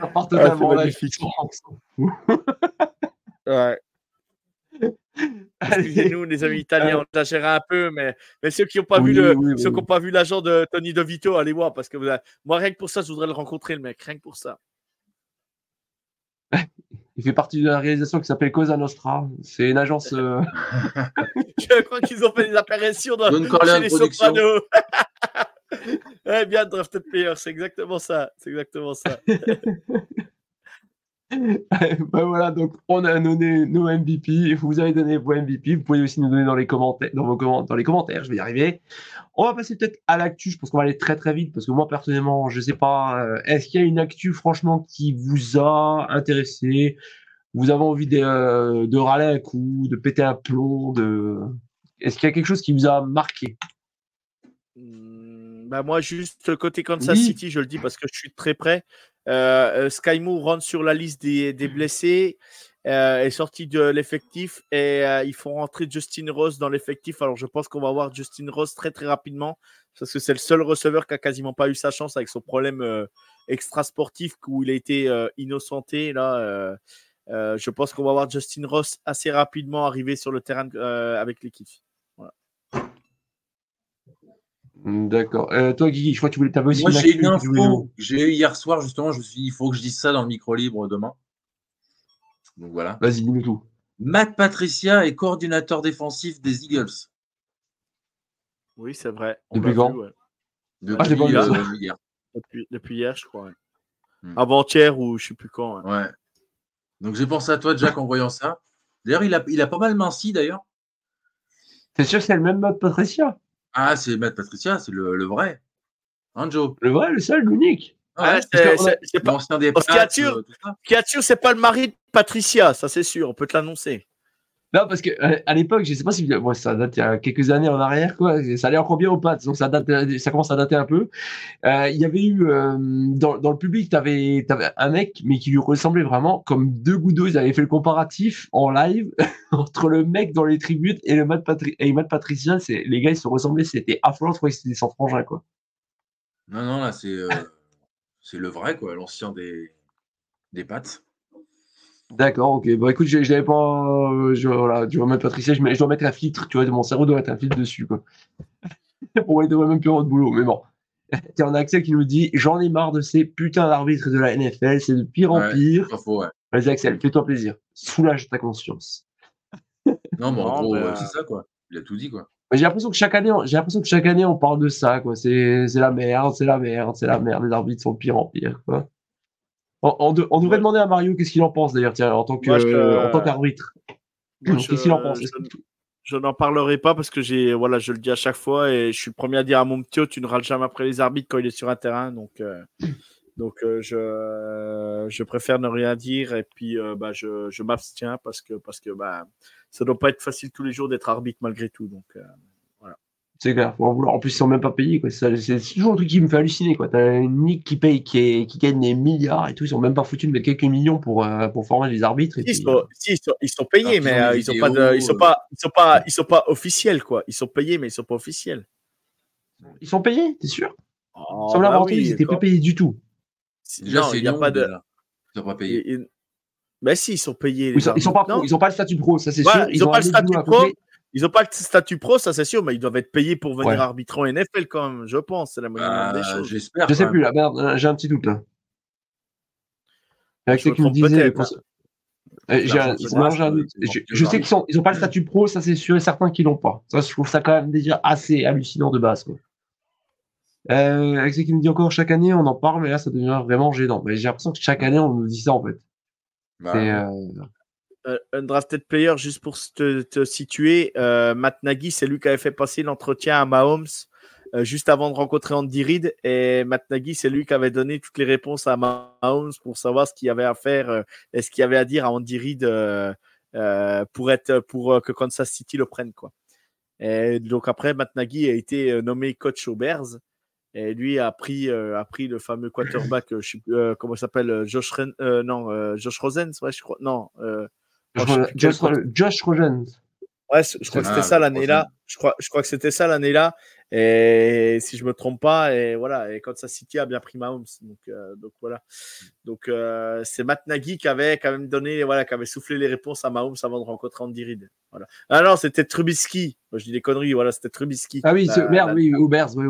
On s'en fout. Ouais. Allez. Excusez-nous, les amis italiens, on exagère un peu, mais, mais ceux qui n'ont pas, Oui, oui, oui. pas vu l'agent de Tony De Vito, allez voir, parce que vous avez- moi, rien que pour ça, je voudrais le rencontrer, le mec. Rien que pour ça. Il fait partie de la réalisation qui s'appelle Cosa Nostra. C'est une agence. euh, Je crois qu'ils ont fait des apparitions dans, chez les. Sopranos. Ouais, bien Drafted Player, c'est exactement ça. C'est exactement ça. ben voilà, donc on a donné nos MVP. Vous avez donné vos MVP. Vous pouvez aussi nous donner dans les commentaires, dans, vos comment- dans les commentaires. Je vais y arriver. On va passer peut-être à l'actu. Je pense qu'on va aller très très vite parce que moi personnellement, je sais pas. euh, Est-ce qu'il y a une actu franchement qui vous a intéressé? Vous avez envie de, euh, de râler un coup, de péter un plomb de... Est-ce qu'il y a quelque chose qui vous a marqué? Hmm, bah moi, juste côté Kansas Oui. City, je le dis parce que je suis très près. Euh, euh, Sky Moore rentre sur la liste des, des blessés, euh, est sorti de l'effectif et euh, ils font rentrer Justin Rose dans l'effectif. Alors je pense qu'on va voir Justin Rose très très rapidement parce que c'est le seul receveur qui a quasiment pas eu sa chance avec son problème euh, extra sportif où il a été innocenté. Là, je pense qu'on va voir Justin Ross assez rapidement arriver sur le terrain avec l'équipe. D'accord. Euh, toi, Guigui, je crois que tu voulais t'avais aussi Moi, j'ai une info que j'ai eue hier soir, justement. Je me suis dit, il faut que je dise ça dans le micro libre demain. Donc voilà. Vas-y, dis-nous tout. Matt Patricia est coordinateur défensif des Eagles. Oui, c'est vrai. Depuis quand vu, ouais. Depuis, Ah, euh, hier. depuis, depuis hier, je crois. ouais. Hmm. Avant-hier ou je sais plus quand. ouais. Ouais. Donc j'ai pensé à toi, Jack, en voyant ça. D'ailleurs, il a, il a pas mal minci, d'ailleurs. C'est sûr que c'est le même mode Patricia? Ah, c'est Matt Patricia, c'est le, le vrai. Hein, Joe? Le vrai, le seul, l'unique. Ah, ouais. c'est- pas- euh, tout ça. Ce qui est sûr, c'est pas le mari de Patricia, ça c'est sûr, on peut te l'annoncer. Non, parce que euh, à l'époque, je sais pas si ça date il y a quelques années en arrière, quoi. Ça allait encore bien aux pattes, donc ça date, ça commence à dater un peu. Euh, il y avait eu euh, dans, dans le public, t'avais avais un mec, mais qui lui ressemblait vraiment comme deux gouttes. Ils avaient fait le comparatif en live entre le mec dans les tribunes et le Matt, Patri et Matt les gars, ils se ressemblaient, c'était affolant. Je crois que c'était sans frangin, quoi. Non, non, là, c'est c'est le vrai, quoi, l'ancien des des pattes. D'accord, ok. Bon, écoute, je, n'avais pas. Euh, je, voilà, tu vois, mettre Patricia, je, je, dois mettre un filtre, tu vois, de mon cerveau doit mettre un filtre dessus, quoi. Pour il devrait même plus avoir de boulot, mais bon. Tiens, on a Axel qui nous dit J'en ai marre de ces putains d'arbitres de la NFL, c'est de pire en pire. ouais. Vas-y, Axel, fais-toi plaisir. Soulage ta conscience. non, mais en gros, bah, c'est ça, quoi. Il a tout dit, quoi. J'ai l'impression que chaque année, j'ai l'impression que chaque année on parle de ça, quoi. C'est la merde, c'est la merde, c'est la merde. Les arbitres sont de pire en pire, quoi. On, devrait demander à Mario qu'est-ce qu'il en pense d'ailleurs, en tant qu'arbitre. Qu'est-ce qu'il en pense? Je, n'en parlerai pas parce que j'ai, voilà, je le dis à chaque fois et je suis le premier à dire à mon petit, tu ne râles jamais après les arbitres quand il est sur un terrain, donc. Euh, donc euh, je, je préfère ne rien dire et puis euh, bah, je, je m'abstiens parce que parce que bah ça doit pas être facile tous les jours d'être arbitre malgré tout donc c'est clair, en vouloir. En plus, ils sont même pas payés. Quoi. C'est, toujours un truc qui me fait halluciner. Quoi. T'as une Nick qui paye, qui, est, qui gagne des milliards et tout. Ils sont même pas foutus de mettre quelques millions pour, euh, pour former les arbitres. ils, sont, ils, sont, payés, mais euh, ils sont pas, ils sont pas, ils sont pas, ils sont pas officiels quoi. Ils sont payés, mais ils sont pas officiels. Ils sont payés, t'es sûr? Oh, Sans bah oui, ils étaient pas payés du tout. Déjà, il n'y a pas de. Ils sont pas payés. Mais si, ils sont payés. Ils sont, sont pas pro, ils ont pas le statut pro, ça c'est sûr. Ils, ont, pas le statut pro. Ils n'ont pas le statut pro, ça c'est sûr, mais ils doivent être payés pour venir arbitrer en NFL quand même, je pense. C'est la moyenne des choses. J'espère. Je sais plus, là, merde, euh, j'ai un petit doute là. Avec ce qui me disait. Je, sais qu'ils n'ont pas le statut pro, ça c'est sûr et certain qu'ils l'ont pas. Ça, je trouve ça quand même déjà assez hallucinant de base. Quoi. Euh, avec ce qui me dit encore chaque année, on en parle, mais là ça devient vraiment gênant. Mais j'ai l'impression que chaque année on nous dit ça en fait. Bah, euh, un euh, drafted player, juste pour te, situer, euh, Matt Nagy, c'est lui qui avait fait passer l'entretien à Mahomes euh, juste avant de rencontrer Andy Reid. Et Matt Nagy, c'est lui qui avait donné toutes les réponses à Mahomes pour savoir ce qu'il y avait à faire et ce qu'il y avait à dire à Andy Reid pour, être, pour que Kansas City le prenne. Quoi. Et donc après, Matt Nagy a été nommé coach aux Bears. Et lui a pris, a pris le fameux quarterback, sais comment s'appelle, Josh, non, Josh Rosen, je crois, non, Josh, Josh, Rosen. Ouais, je crois que c'était ça l'année-là. Je crois, je crois que c'était ça l'année-là. Et si je me trompe pas, et voilà, et Kansas City a bien pris Mahomes. Donc, euh, donc voilà. Donc euh, c'est Matt Nagy qui avait quand même donné, voilà, qui avait soufflé les réponses à Mahomes avant de rencontrer Andy Reid. Voilà. Ah non, c'était Trubisky. Moi, je dis des conneries. Voilà, c'était Trubisky. Ah oui, euh, merde, oui, au Bears, oui,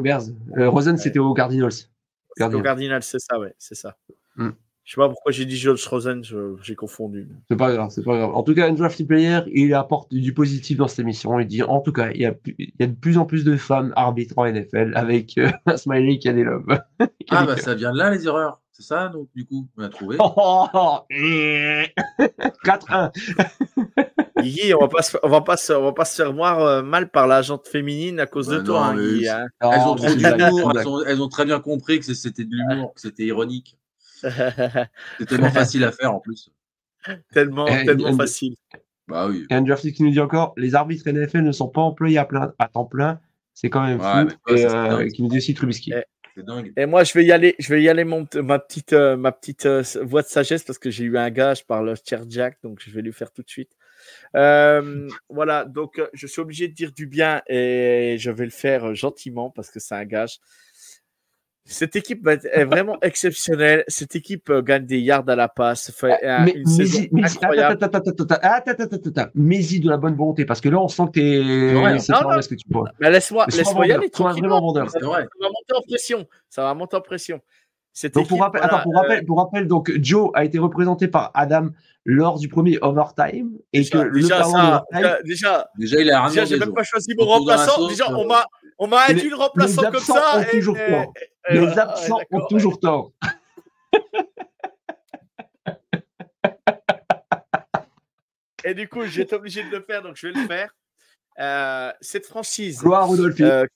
euh, Rosen, c'était au Cardinals. Cardinals. Au Cardinals, c'est ça, ouais, c'est ça. Mm. Je sais pas pourquoi j'ai dit Josh Rosen, j'ai confondu. C'est pas grave, c'est pas grave. En tout cas, un draft player, il apporte du positif dans cette émission. Il dit, en tout cas, il y a, il y a de plus en plus de femmes arbitres en NFL avec euh, un smiley qui a des lobes. ah, bah ça vient de là, les erreurs. C'est ça, donc, du coup, on a trouvé. 4-1. Guigui, on va pas se, on va pas se, on va pas se faire voir euh, mal par la jante féminine à cause de bah toi, hein, Guigui, hein. Elles, ont trop d'humour, elles, elles ont très bien compris que c'était de l'humour, que c'était ironique. C'est tellement facile à faire en plus. Tellement, tellement facile. Bah oui. Et un qui nous dit encore les arbitres NFL ne sont pas employés à, plein, à temps plein. C'est quand même fou. et euh, qui nous dit aussi Trubisky. Et, dingue. et moi, je vais y aller, je vais y aller mon, ma petite, euh, ma petite euh, voix de sagesse parce que j'ai eu un gage par le Chair Jack, donc je vais lui faire tout de suite. voilà, donc je suis obligé de dire du bien et je vais le faire gentiment parce que c'est un gage. Cette équipe est vraiment exceptionnelle. Cette équipe euh, gagne des yards à la passe. Fait mais, une saison incroyable. Mais-y de la bonne volonté, parce que là, on sent que t'es. Ouais, c'est ce que tu vois. laisse-moi, laisse-moi y aller. vraiment vendeur. Ça, va monter en pression. Ça va monter en pression. donc pour, rappel, attends, pour, rappel, pour rappel, donc Joe a été représenté par Adam lors du premier overtime et déjà, que déjà, le ça, déjà, déjà, il a déjà, j'ai même pas choisi mon remplaçant. Déjà, on m'a, on m'a induit le remplaçant comme ça. Ont toujours tort. les absents ont toujours tort. Et du coup, été obligé de le faire, donc je vais le faire. Euh, cette franchise euh,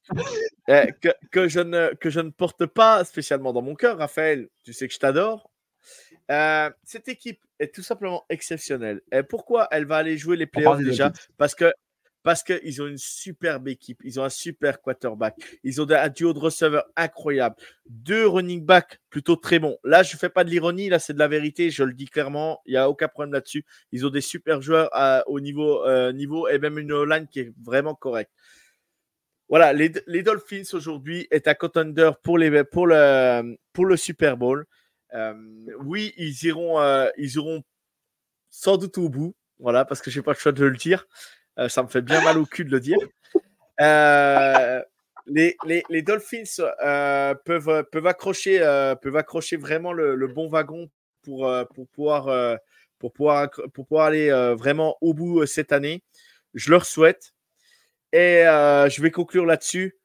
euh, que, que, je ne, que je ne porte pas spécialement dans mon cœur, Raphaël, tu sais que je t'adore. Euh, cette équipe est tout simplement exceptionnelle. Et pourquoi elle va aller jouer les playoffs déjà? Parce que parce qu'ils ont une superbe équipe, ils ont un super quarterback, ils ont un duo de receveurs incroyable, deux running backs plutôt très bons. Là, je ne fais pas de l'ironie, là, c'est de la vérité, je le dis clairement, il n'y a aucun problème là-dessus. Ils ont des super joueurs au niveau, euh, niveau et même une line qui est vraiment correcte. Voilà, les, Dolphins aujourd'hui est un contender pour, le, pour le Super Bowl. Euh, oui, ils iront, euh, ils iront sans doute au bout, voilà, parce que je n'ai pas le choix de le dire. Euh, ça me fait bien mal au cul de le dire. Les, les, les, Dolphins peuvent, peuvent, accrocher, peuvent accrocher vraiment le, bon wagon pour, pour, pouvoir, pour, pouvoir, pour pouvoir aller vraiment au bout cette année. Je leur souhaite. Et je vais conclure là-dessus.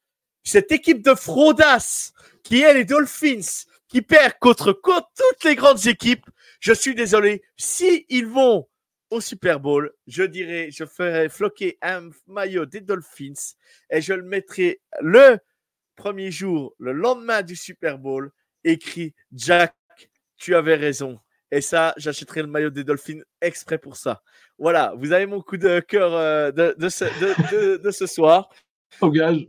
Cette équipe de fraudas qui est les Dolphins qui perd contre, toutes les grandes équipes. Je suis désolé. Si vont au Super Bowl, je dirais, je ferai floquer un maillot des Dolphins et je le mettrai le premier jour, le lendemain du Super Bowl, écrit Jack, tu avais raison. Et ça, j'achèterai le maillot des Dolphins exprès pour ça. Voilà, vous avez mon coup de cœur euh, de, de, ce, de, ce, soir.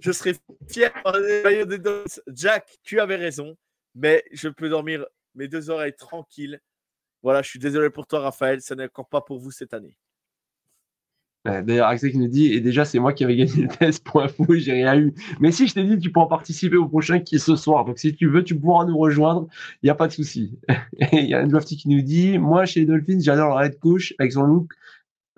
Je serai fier le maillot des Dolphins. Jack, tu avais raison mais je peux dormir mes deux oreilles tranquilles. Voilà, je suis désolé pour toi, Raphaël, ça n'est encore pas pour vous cette année. D'ailleurs, Axel qui nous dit, et déjà, c'est moi qui avais gagné le test pour info, j'ai rien eu. Mais si je t'ai dit, tu pourras participer au prochain qui est ce soir. Donc, si tu veux, tu pourras nous rejoindre. Il n'y a pas de souci. Il y a un Lofty qui nous dit, moi, chez les Dolphins, j'adore la red couche avec son look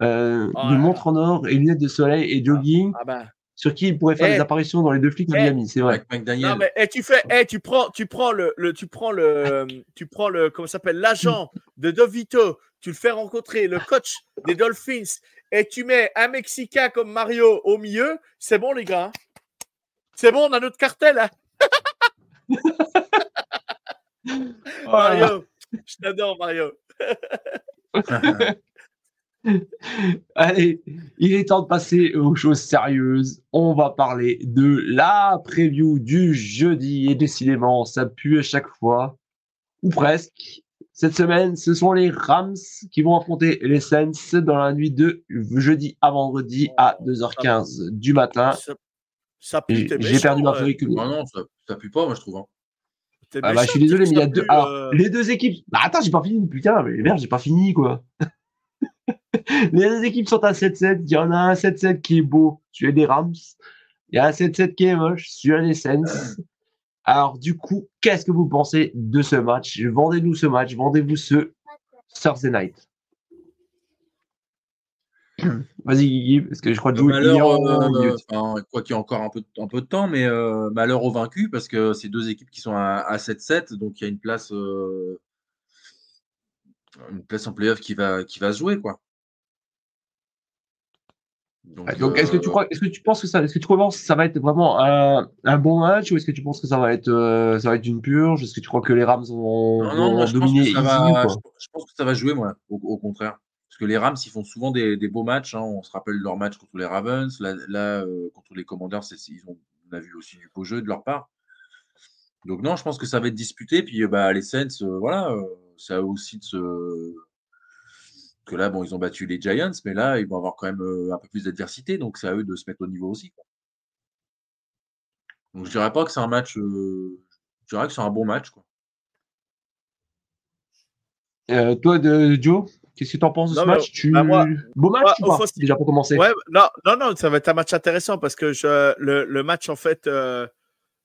euh, oh de montre en or et lunettes de soleil et jogging. Ah, bah sur qui il pourrait faire des apparitions dans les deux flics de Miami, c'est vrai. Non, mais et tu fais, et tu prends, tu prends le, tu prends le, tu prends le, comment s'appelle, l'agent de Dovito, tu le fais rencontrer le coach des Dolphins et tu mets un Mexicain comme Mario au milieu, c'est bon les gars. C'est bon, on a notre cartel. Hein. Mario, je t'adore Mario. Allez, il est temps de passer aux choses sérieuses. On va parler de la preview du jeudi. Et décidément, ça pue à chaque fois, ou presque. Cette semaine, ce sont les Rams qui vont affronter les Saints dans la nuit de jeudi à vendredi à 2h15 du matin. Ça, pue, J'ai perdu ma feuille. Que... Non, non, ça, pue pas, moi, je trouve. Hein. Ah bah, je suis désolé, mais il y a deux. Alors, euh, les deux équipes. Bah, attends, j'ai pas fini, putain, mais merde, j'ai pas fini, quoi. Les deux équipes sont à 7-7. Il y en a un 7-7 qui est beau, celui des Rams. Il y a un 7-7 qui est moche, celui des Saints. Alors, du coup, qu'est-ce que vous pensez de ce match? Vendez-nous ce match, vendez-vous ce Thursday night. Vas-y, Guigui, parce que je crois que euh, malheur, euh, quoi qu'il y ait encore un peu, un peu de temps, mais euh, malheur aux vaincus, parce que c'est deux équipes qui sont à, 7-7, donc il y a une place, une place en playoff qui va, qui va se jouer, quoi. Donc, est-ce que tu euh, crois, est-ce que tu penses que ça, est-ce que tu que ça va être vraiment un, un bon match ou est-ce que tu penses que ça va être, euh, ça va être une purge? Est-ce que tu crois que les Rams vont, non, dominer je pense, que ça va jouer, moi, au, contraire. Parce que les Rams, ils font souvent des, des beaux matchs. Hein. On se rappelle leur match contre les Ravens. Là, là euh, contre les Commanders, ils ont, on a vu aussi du beau jeu de leur part. Donc non, je pense que ça va être disputé. Puis bah, les Saints, voilà, ça a aussi de se que là, bon, ils ont battu les Giants, mais là, ils vont avoir quand même euh, un peu plus d'adversité, donc c'est à eux de se mettre au niveau aussi. Donc je dirais pas que c'est un match, euh, je dirais que c'est un bon match. Quoi. Euh, toi, de, Joe, qu'est-ce que tu en penses de ce match? Tu... Bah, Beau match ou pas? Déjà pour commencer. Ouais, non, non, non, ça va être un match intéressant parce que je, le, le, match, en fait,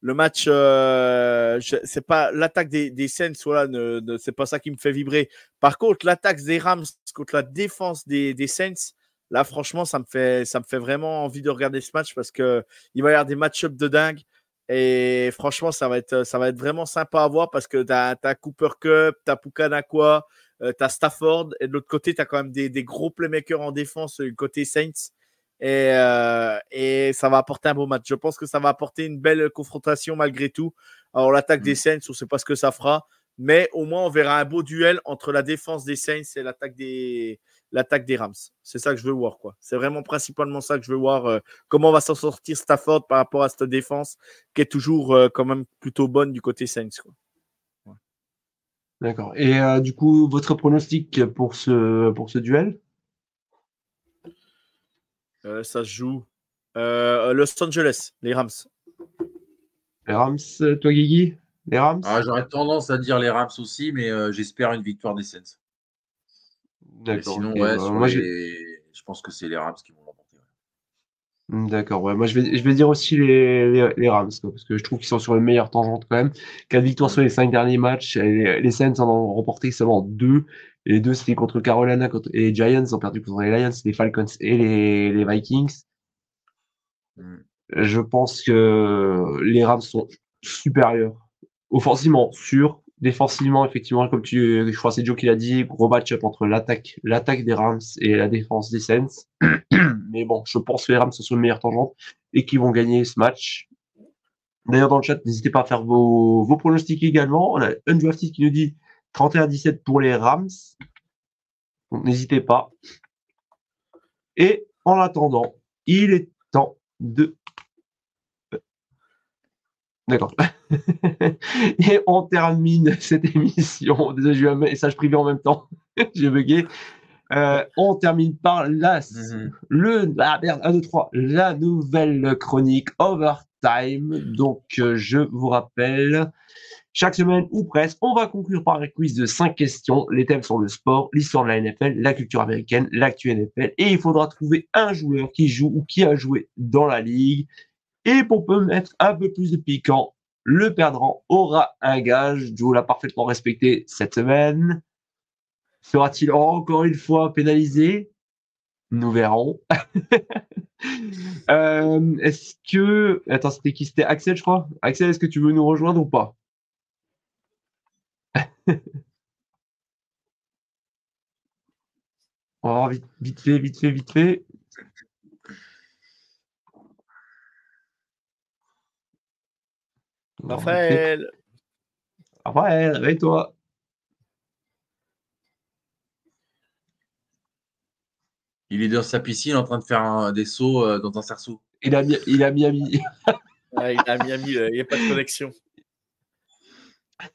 le match, euh, c'est pas l'attaque des, Saints, voilà, c'est pas ça qui me fait vibrer. Par contre, l'attaque des Rams contre la défense des, Saints, là, franchement, ça me fait, vraiment envie de regarder ce match parce que il va y avoir des match-ups de dingue. Et franchement, ça va être, vraiment sympa à voir parce que tu Cooper Cup, tu as Pukanakwa, euh, tu Stafford, et de l'autre côté, tu as quand même des, des, gros playmakers en défense du côté Saints. Et, euh, et, ça va apporter un beau match. Je pense que ça va apporter une belle confrontation malgré tout. Alors, l'attaque des mm. Saints, on ne sait pas ce que ça fera, mais au moins, on verra un beau duel entre la défense des Saints et l'attaque des, l'attaque des Rams. C'est ça que je veux voir. quoi. C'est vraiment principalement ça que je veux voir. Euh, comment va s'en sortir Stafford par rapport à cette défense qui est toujours euh, quand même plutôt bonne du côté Saints. Quoi. D'accord. Et euh, du coup, votre pronostic pour ce, pour ce duel? Euh, ça se joue. Euh, Los Angeles, les Rams. Les Rams, euh, toi, Guigui? Les Rams? Ah, j'aurais tendance à dire les Rams aussi, mais j'espère une victoire des Saints. D'accord. Sinon, ouais, bah, moi, je pense que c'est les Rams qui vont l'emporter. Hmm, d'accord. Ouais. Moi, je vais, dire aussi les, Rams, parce que je trouve qu'ils sont sur une meilleure tangente quand même. Quatre victoires sur les cinq derniers matchs. Les, les Saints en ont remporté seulement deux les deux, c'était contre Carolina contre, et les Giants ont perdu contre les Lions, les Falcons et les, les Vikings. Mm. Je pense que les Rams sont supérieurs. Offensivement, sûr. Défensivement, effectivement, comme tu, je crois c'est Joe qui l'a dit, gros match-up entre l'attaque, l'attaque des Rams et la défense des Saints. Mais bon, je pense que les Rams sont sur une meilleure tangente et qu'ils vont gagner ce match. D'ailleurs, dans le chat, n'hésitez pas à faire vos, vos pronostics également. On a Undrafted qui nous dit 31-17 pour les Rams. Donc, n'hésitez pas. Et en attendant, il est temps de. D'accord. Et on termine cette émission. Désolé, j'ai eu un message privé en même temps. j'ai bugué. Euh, on termine par la, Mhm. le, ah merde, 1, 2, 3, la nouvelle chronique Overtime. Donc, euh, je vous rappelle, chaque semaine ou presque, on va conclure par un quiz de 5 questions. Les thèmes sont le sport, l'histoire de la NFL, la culture américaine, l'actu NFL. Et il faudra trouver un joueur qui joue ou qui a joué dans la ligue. Et pour mettre un peu plus de piquant, le perdant aura un gage. Joe l'a parfaitement respecté cette semaine. Sera-t-il encore une fois pénalisé? Nous verrons. Euh, est-ce que. Attends, c'était qui? C'était Axel, je crois. Axel, est-ce que tu veux nous rejoindre ou pas? On va voir vite, vite fait, vite fait, vite fait. Raphaël. Raphaël, réveille-toi. Il est dans sa piscine en train de faire un- des sauts euh, dans un cerceau. Il a, mis- il a Miami. Ouais, il a Miami, il n'y a pas de connexion.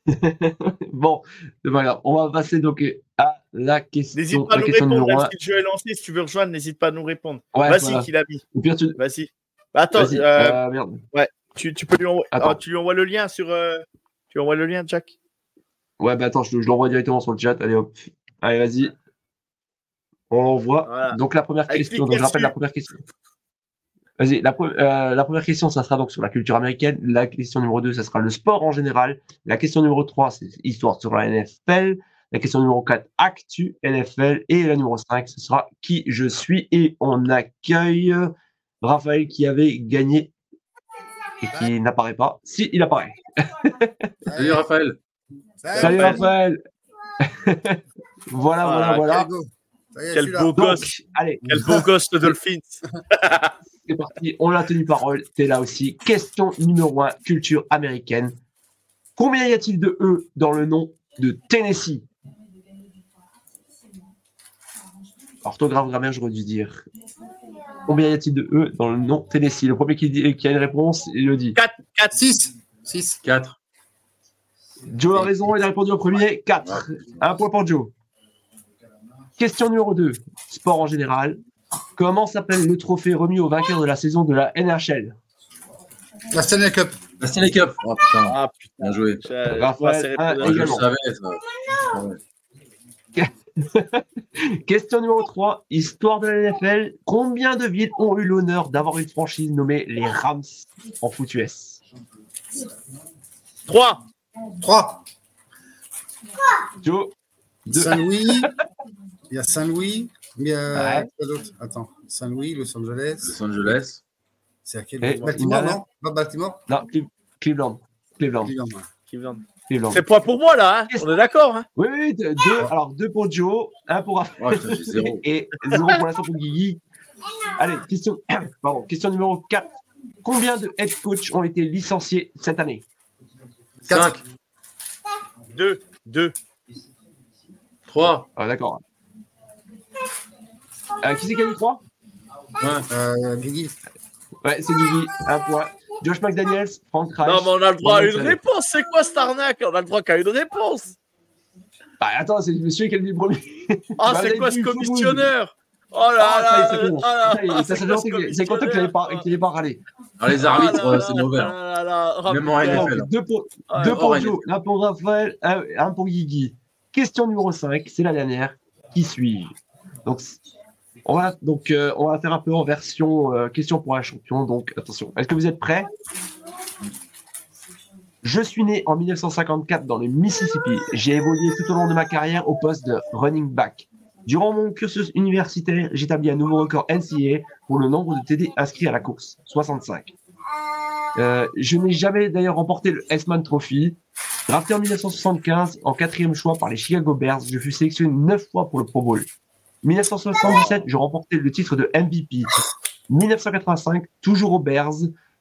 bon, pas grave. On va passer donc à la question, N'hésite pas à nous répondre. 1. si le jeu est lancé, si tu veux rejoindre, n'hésite pas à nous répondre. Ouais, Vas-y, voilà. qu'il a mis. Au pire, tu... Vas-y. Bah, attends, euh, Euh, merde. tu, tu peux lui envoyer. Attends. Ah, tu lui envoies le lien sur. euh, Tu lui envoies le lien, Jack Ouais, bah attends, je, je l'envoie directement sur le chat. Allez hop. Allez, vas-y. On l'envoie. Voilà. Donc la première question, donc je rappelle la première question. Vas-y, la, pre- euh, la première question, ça sera donc sur la culture américaine. La question numéro 2, ça sera le sport en général. La question numéro 3, c'est histoire sur la NFL. La question numéro 4, actu NFL. Et la numéro 5, ce sera qui je suis. Et on accueille Raphaël qui avait gagné et qui n'apparaît pas. Si, il apparaît. Salut Raphaël. Salut Raphaël. voilà, voilà, voilà. Quel beau Donc, gosse allez, Quel beau gosse, le Dolphins c'est parti. On l'a tenu parole. T'es là aussi. Question numéro 1, culture américaine. Combien y a-t-il de E dans le nom de Tennessee? Orthographe, grammaire, j'aurais dû dire. Combien y a-t-il de E dans le nom Tennessee? Le premier qui, dit- qui a une réponse, il le dit. 4, 4, 6. 6. 4. Joe a raison, il a répondu au premier. 4. Un point pour Joe. Question numéro 2. Sport en général. Comment s'appelle le trophée remis au vainqueur de la saison de la NHL La Stanley Cup. La Stanley Cup. Oh putain, Ah putain. bien joué. Je- Raphaël, Ah, le savais. Question numéro 3. Histoire de la NFL. Combien de villes ont eu l'honneur d'avoir une franchise nommée les Rams en foot US 3, 3. Joe. Saint-Louis. Il y a Saint-Louis. Il y a Ouais. quoi d'autre Attends. Saint-Louis, Los Angeles. Los Angeles. C'est à quel Et Baltimore, non Pas Baltimore Non, Cle- Cleveland. Cleveland. Cleveland. Cleveland. Cleveland. C'est point pour moi là, hein on est d'accord. Hein Oui, oui, deux, deux. Alors, deux pour Joe, un pour Raphaël Oh, et zéro pour l'instant pour Guigui. Allez, question, pardon, question numéro 4. Combien de head coach ont été licenciés cette année? 5. 2, 2. 3. Ah, D'accord. Euh, qui c'est qui a dit 3 Ouais. Euh, Guigui. Ouais, c'est Guigui, un point. Josh McDaniels, Frank Reich. Non, mais on a le droit à une réponse. C'est quoi cette arnaque? On a le droit qu'à une réponse. Ah, attends, c'est monsieur qui a le premier. Ah, Bah, c'est vous quoi ce commissionneur? Oh là Ah, là c'est bon. oh c'est content qu'il n'avait pas, râlé. Alors, les Ah arbitres, euh, c'est mauvais. là hein. là Même en. NFL. Deux pour, Ah, deux pour. Joe, un pour Raphaël, un, un pour Guigui. Question numéro 5, c'est la dernière. Qui suis-je Donc, on va, donc euh, on va faire un peu en version euh, question pour un champion. Donc, attention, est-ce que vous êtes prêts? Je suis né en 1954 dans le Mississippi. J'ai évolué tout au long de ma carrière au poste de running back. Durant mon cursus universitaire, j'établis un nouveau record NCAA pour le nombre de TD inscrits à la course, 65. Euh, je n'ai jamais d'ailleurs remporté le S-Man Trophy. Drafté en 1975 en quatrième choix par les Chicago Bears, je fus sélectionné neuf fois pour le Pro Bowl. 1977, je remportais le titre de MVP. 1985, toujours aux Bears,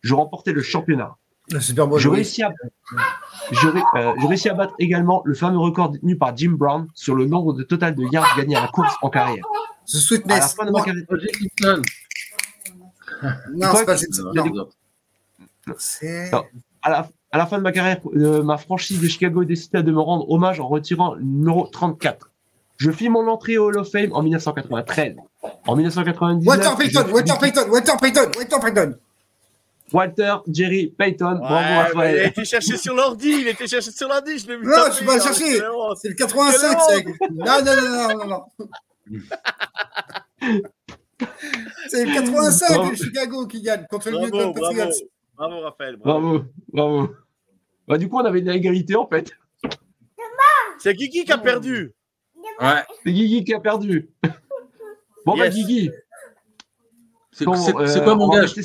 je remportais le championnat. Le Super Bowl. Je oui. réussis, à, je, ré- euh, je réussis à battre également le fameux record détenu par Jim Brown sur le nombre de total de yards gagnés à la course en carrière. The À la fin de ma carrière. Non, c'est pas à à la fin de ma carrière, euh, ma franchise de Chicago décida de me rendre hommage en retirant le numéro 34. Je fis mon entrée au Hall of Fame en 1993. En 1999, Walter Payton, Walter Payton, Walter Payton, Walter Payton. Walter Jerry Payton. Ouais, Bravo mais il a Raphaël. été cherché sur l'ordi, il a été cherché sur l'ordi, je l'ai vu. Non, je suis pas chercher. c'est le 85, c'est. Non, non, non, non, non, non. C'est le 85 Bravo. de Chicago qui gagne contre le Bravo, Newton bravo, Patriots. bravo Raphaël. bravo. Bravo, bravo. Bah, du coup, on avait une égalité en fait. C'est Guigui qui a perdu. Ouais. C'est Guigui qui a perdu. Bon, bah, Yes. Guigui. C'est bon, euh, quoi mon on va gage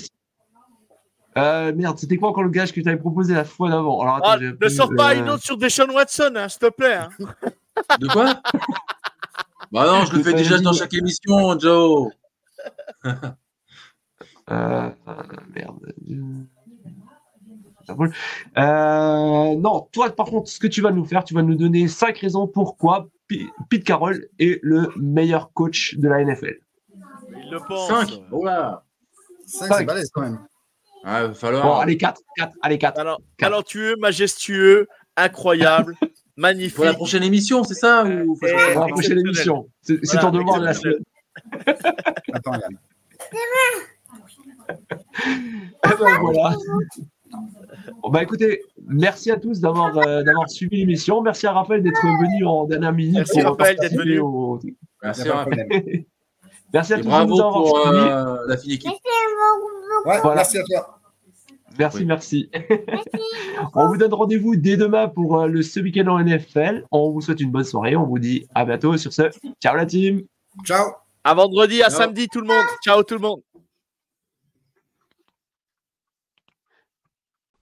Euh, merde, c'était quoi encore le gage que tu avais proposé la fois d'avant Alors, attends, Ah, ne sors pas euh, une autre sur Deshaun Watson, hein, s'il te plaît. hein. De quoi Bah non, je le fais déjà dans chaque émission, Joe. Euh, euh, merde. Euh, non, toi, par contre, ce que tu vas nous faire, tu vas nous donner cinq raisons pourquoi Pete Carroll est le meilleur coach de la NFL. Il le pense. 5. Oh là. 5, c'est balèze quand même. Ah, il va falloir. Bon, allez, 4, 4, allez, 4. Alors, Quatre. talentueux, majestueux, incroyable, magnifique. Pour la prochaine émission, c'est ça ou changer Pour la prochaine émission. C'est Voilà, ton devoir de la semaine. Attends, Yann. Ben, voilà. Bon, bah écoutez, merci à tous d'avoir euh, d'avoir suivi l'émission. Merci à Raphaël d'être venu en dernière minute. Merci, pour Raphaël, participer d'être venu. au- Merci, Raphaël. Merci à Et tous bravo nous avoir pour euh, la fine équipe. Ouais, Voilà. merci à toi. Merci, Oui. merci. on vous donne rendez-vous dès demain pour euh, le ce week-end en NFL. On vous souhaite une bonne soirée. On vous dit à bientôt sur ce. Ciao la team. Ciao. À vendredi, à Ciao. samedi, tout le monde. Ciao tout le monde.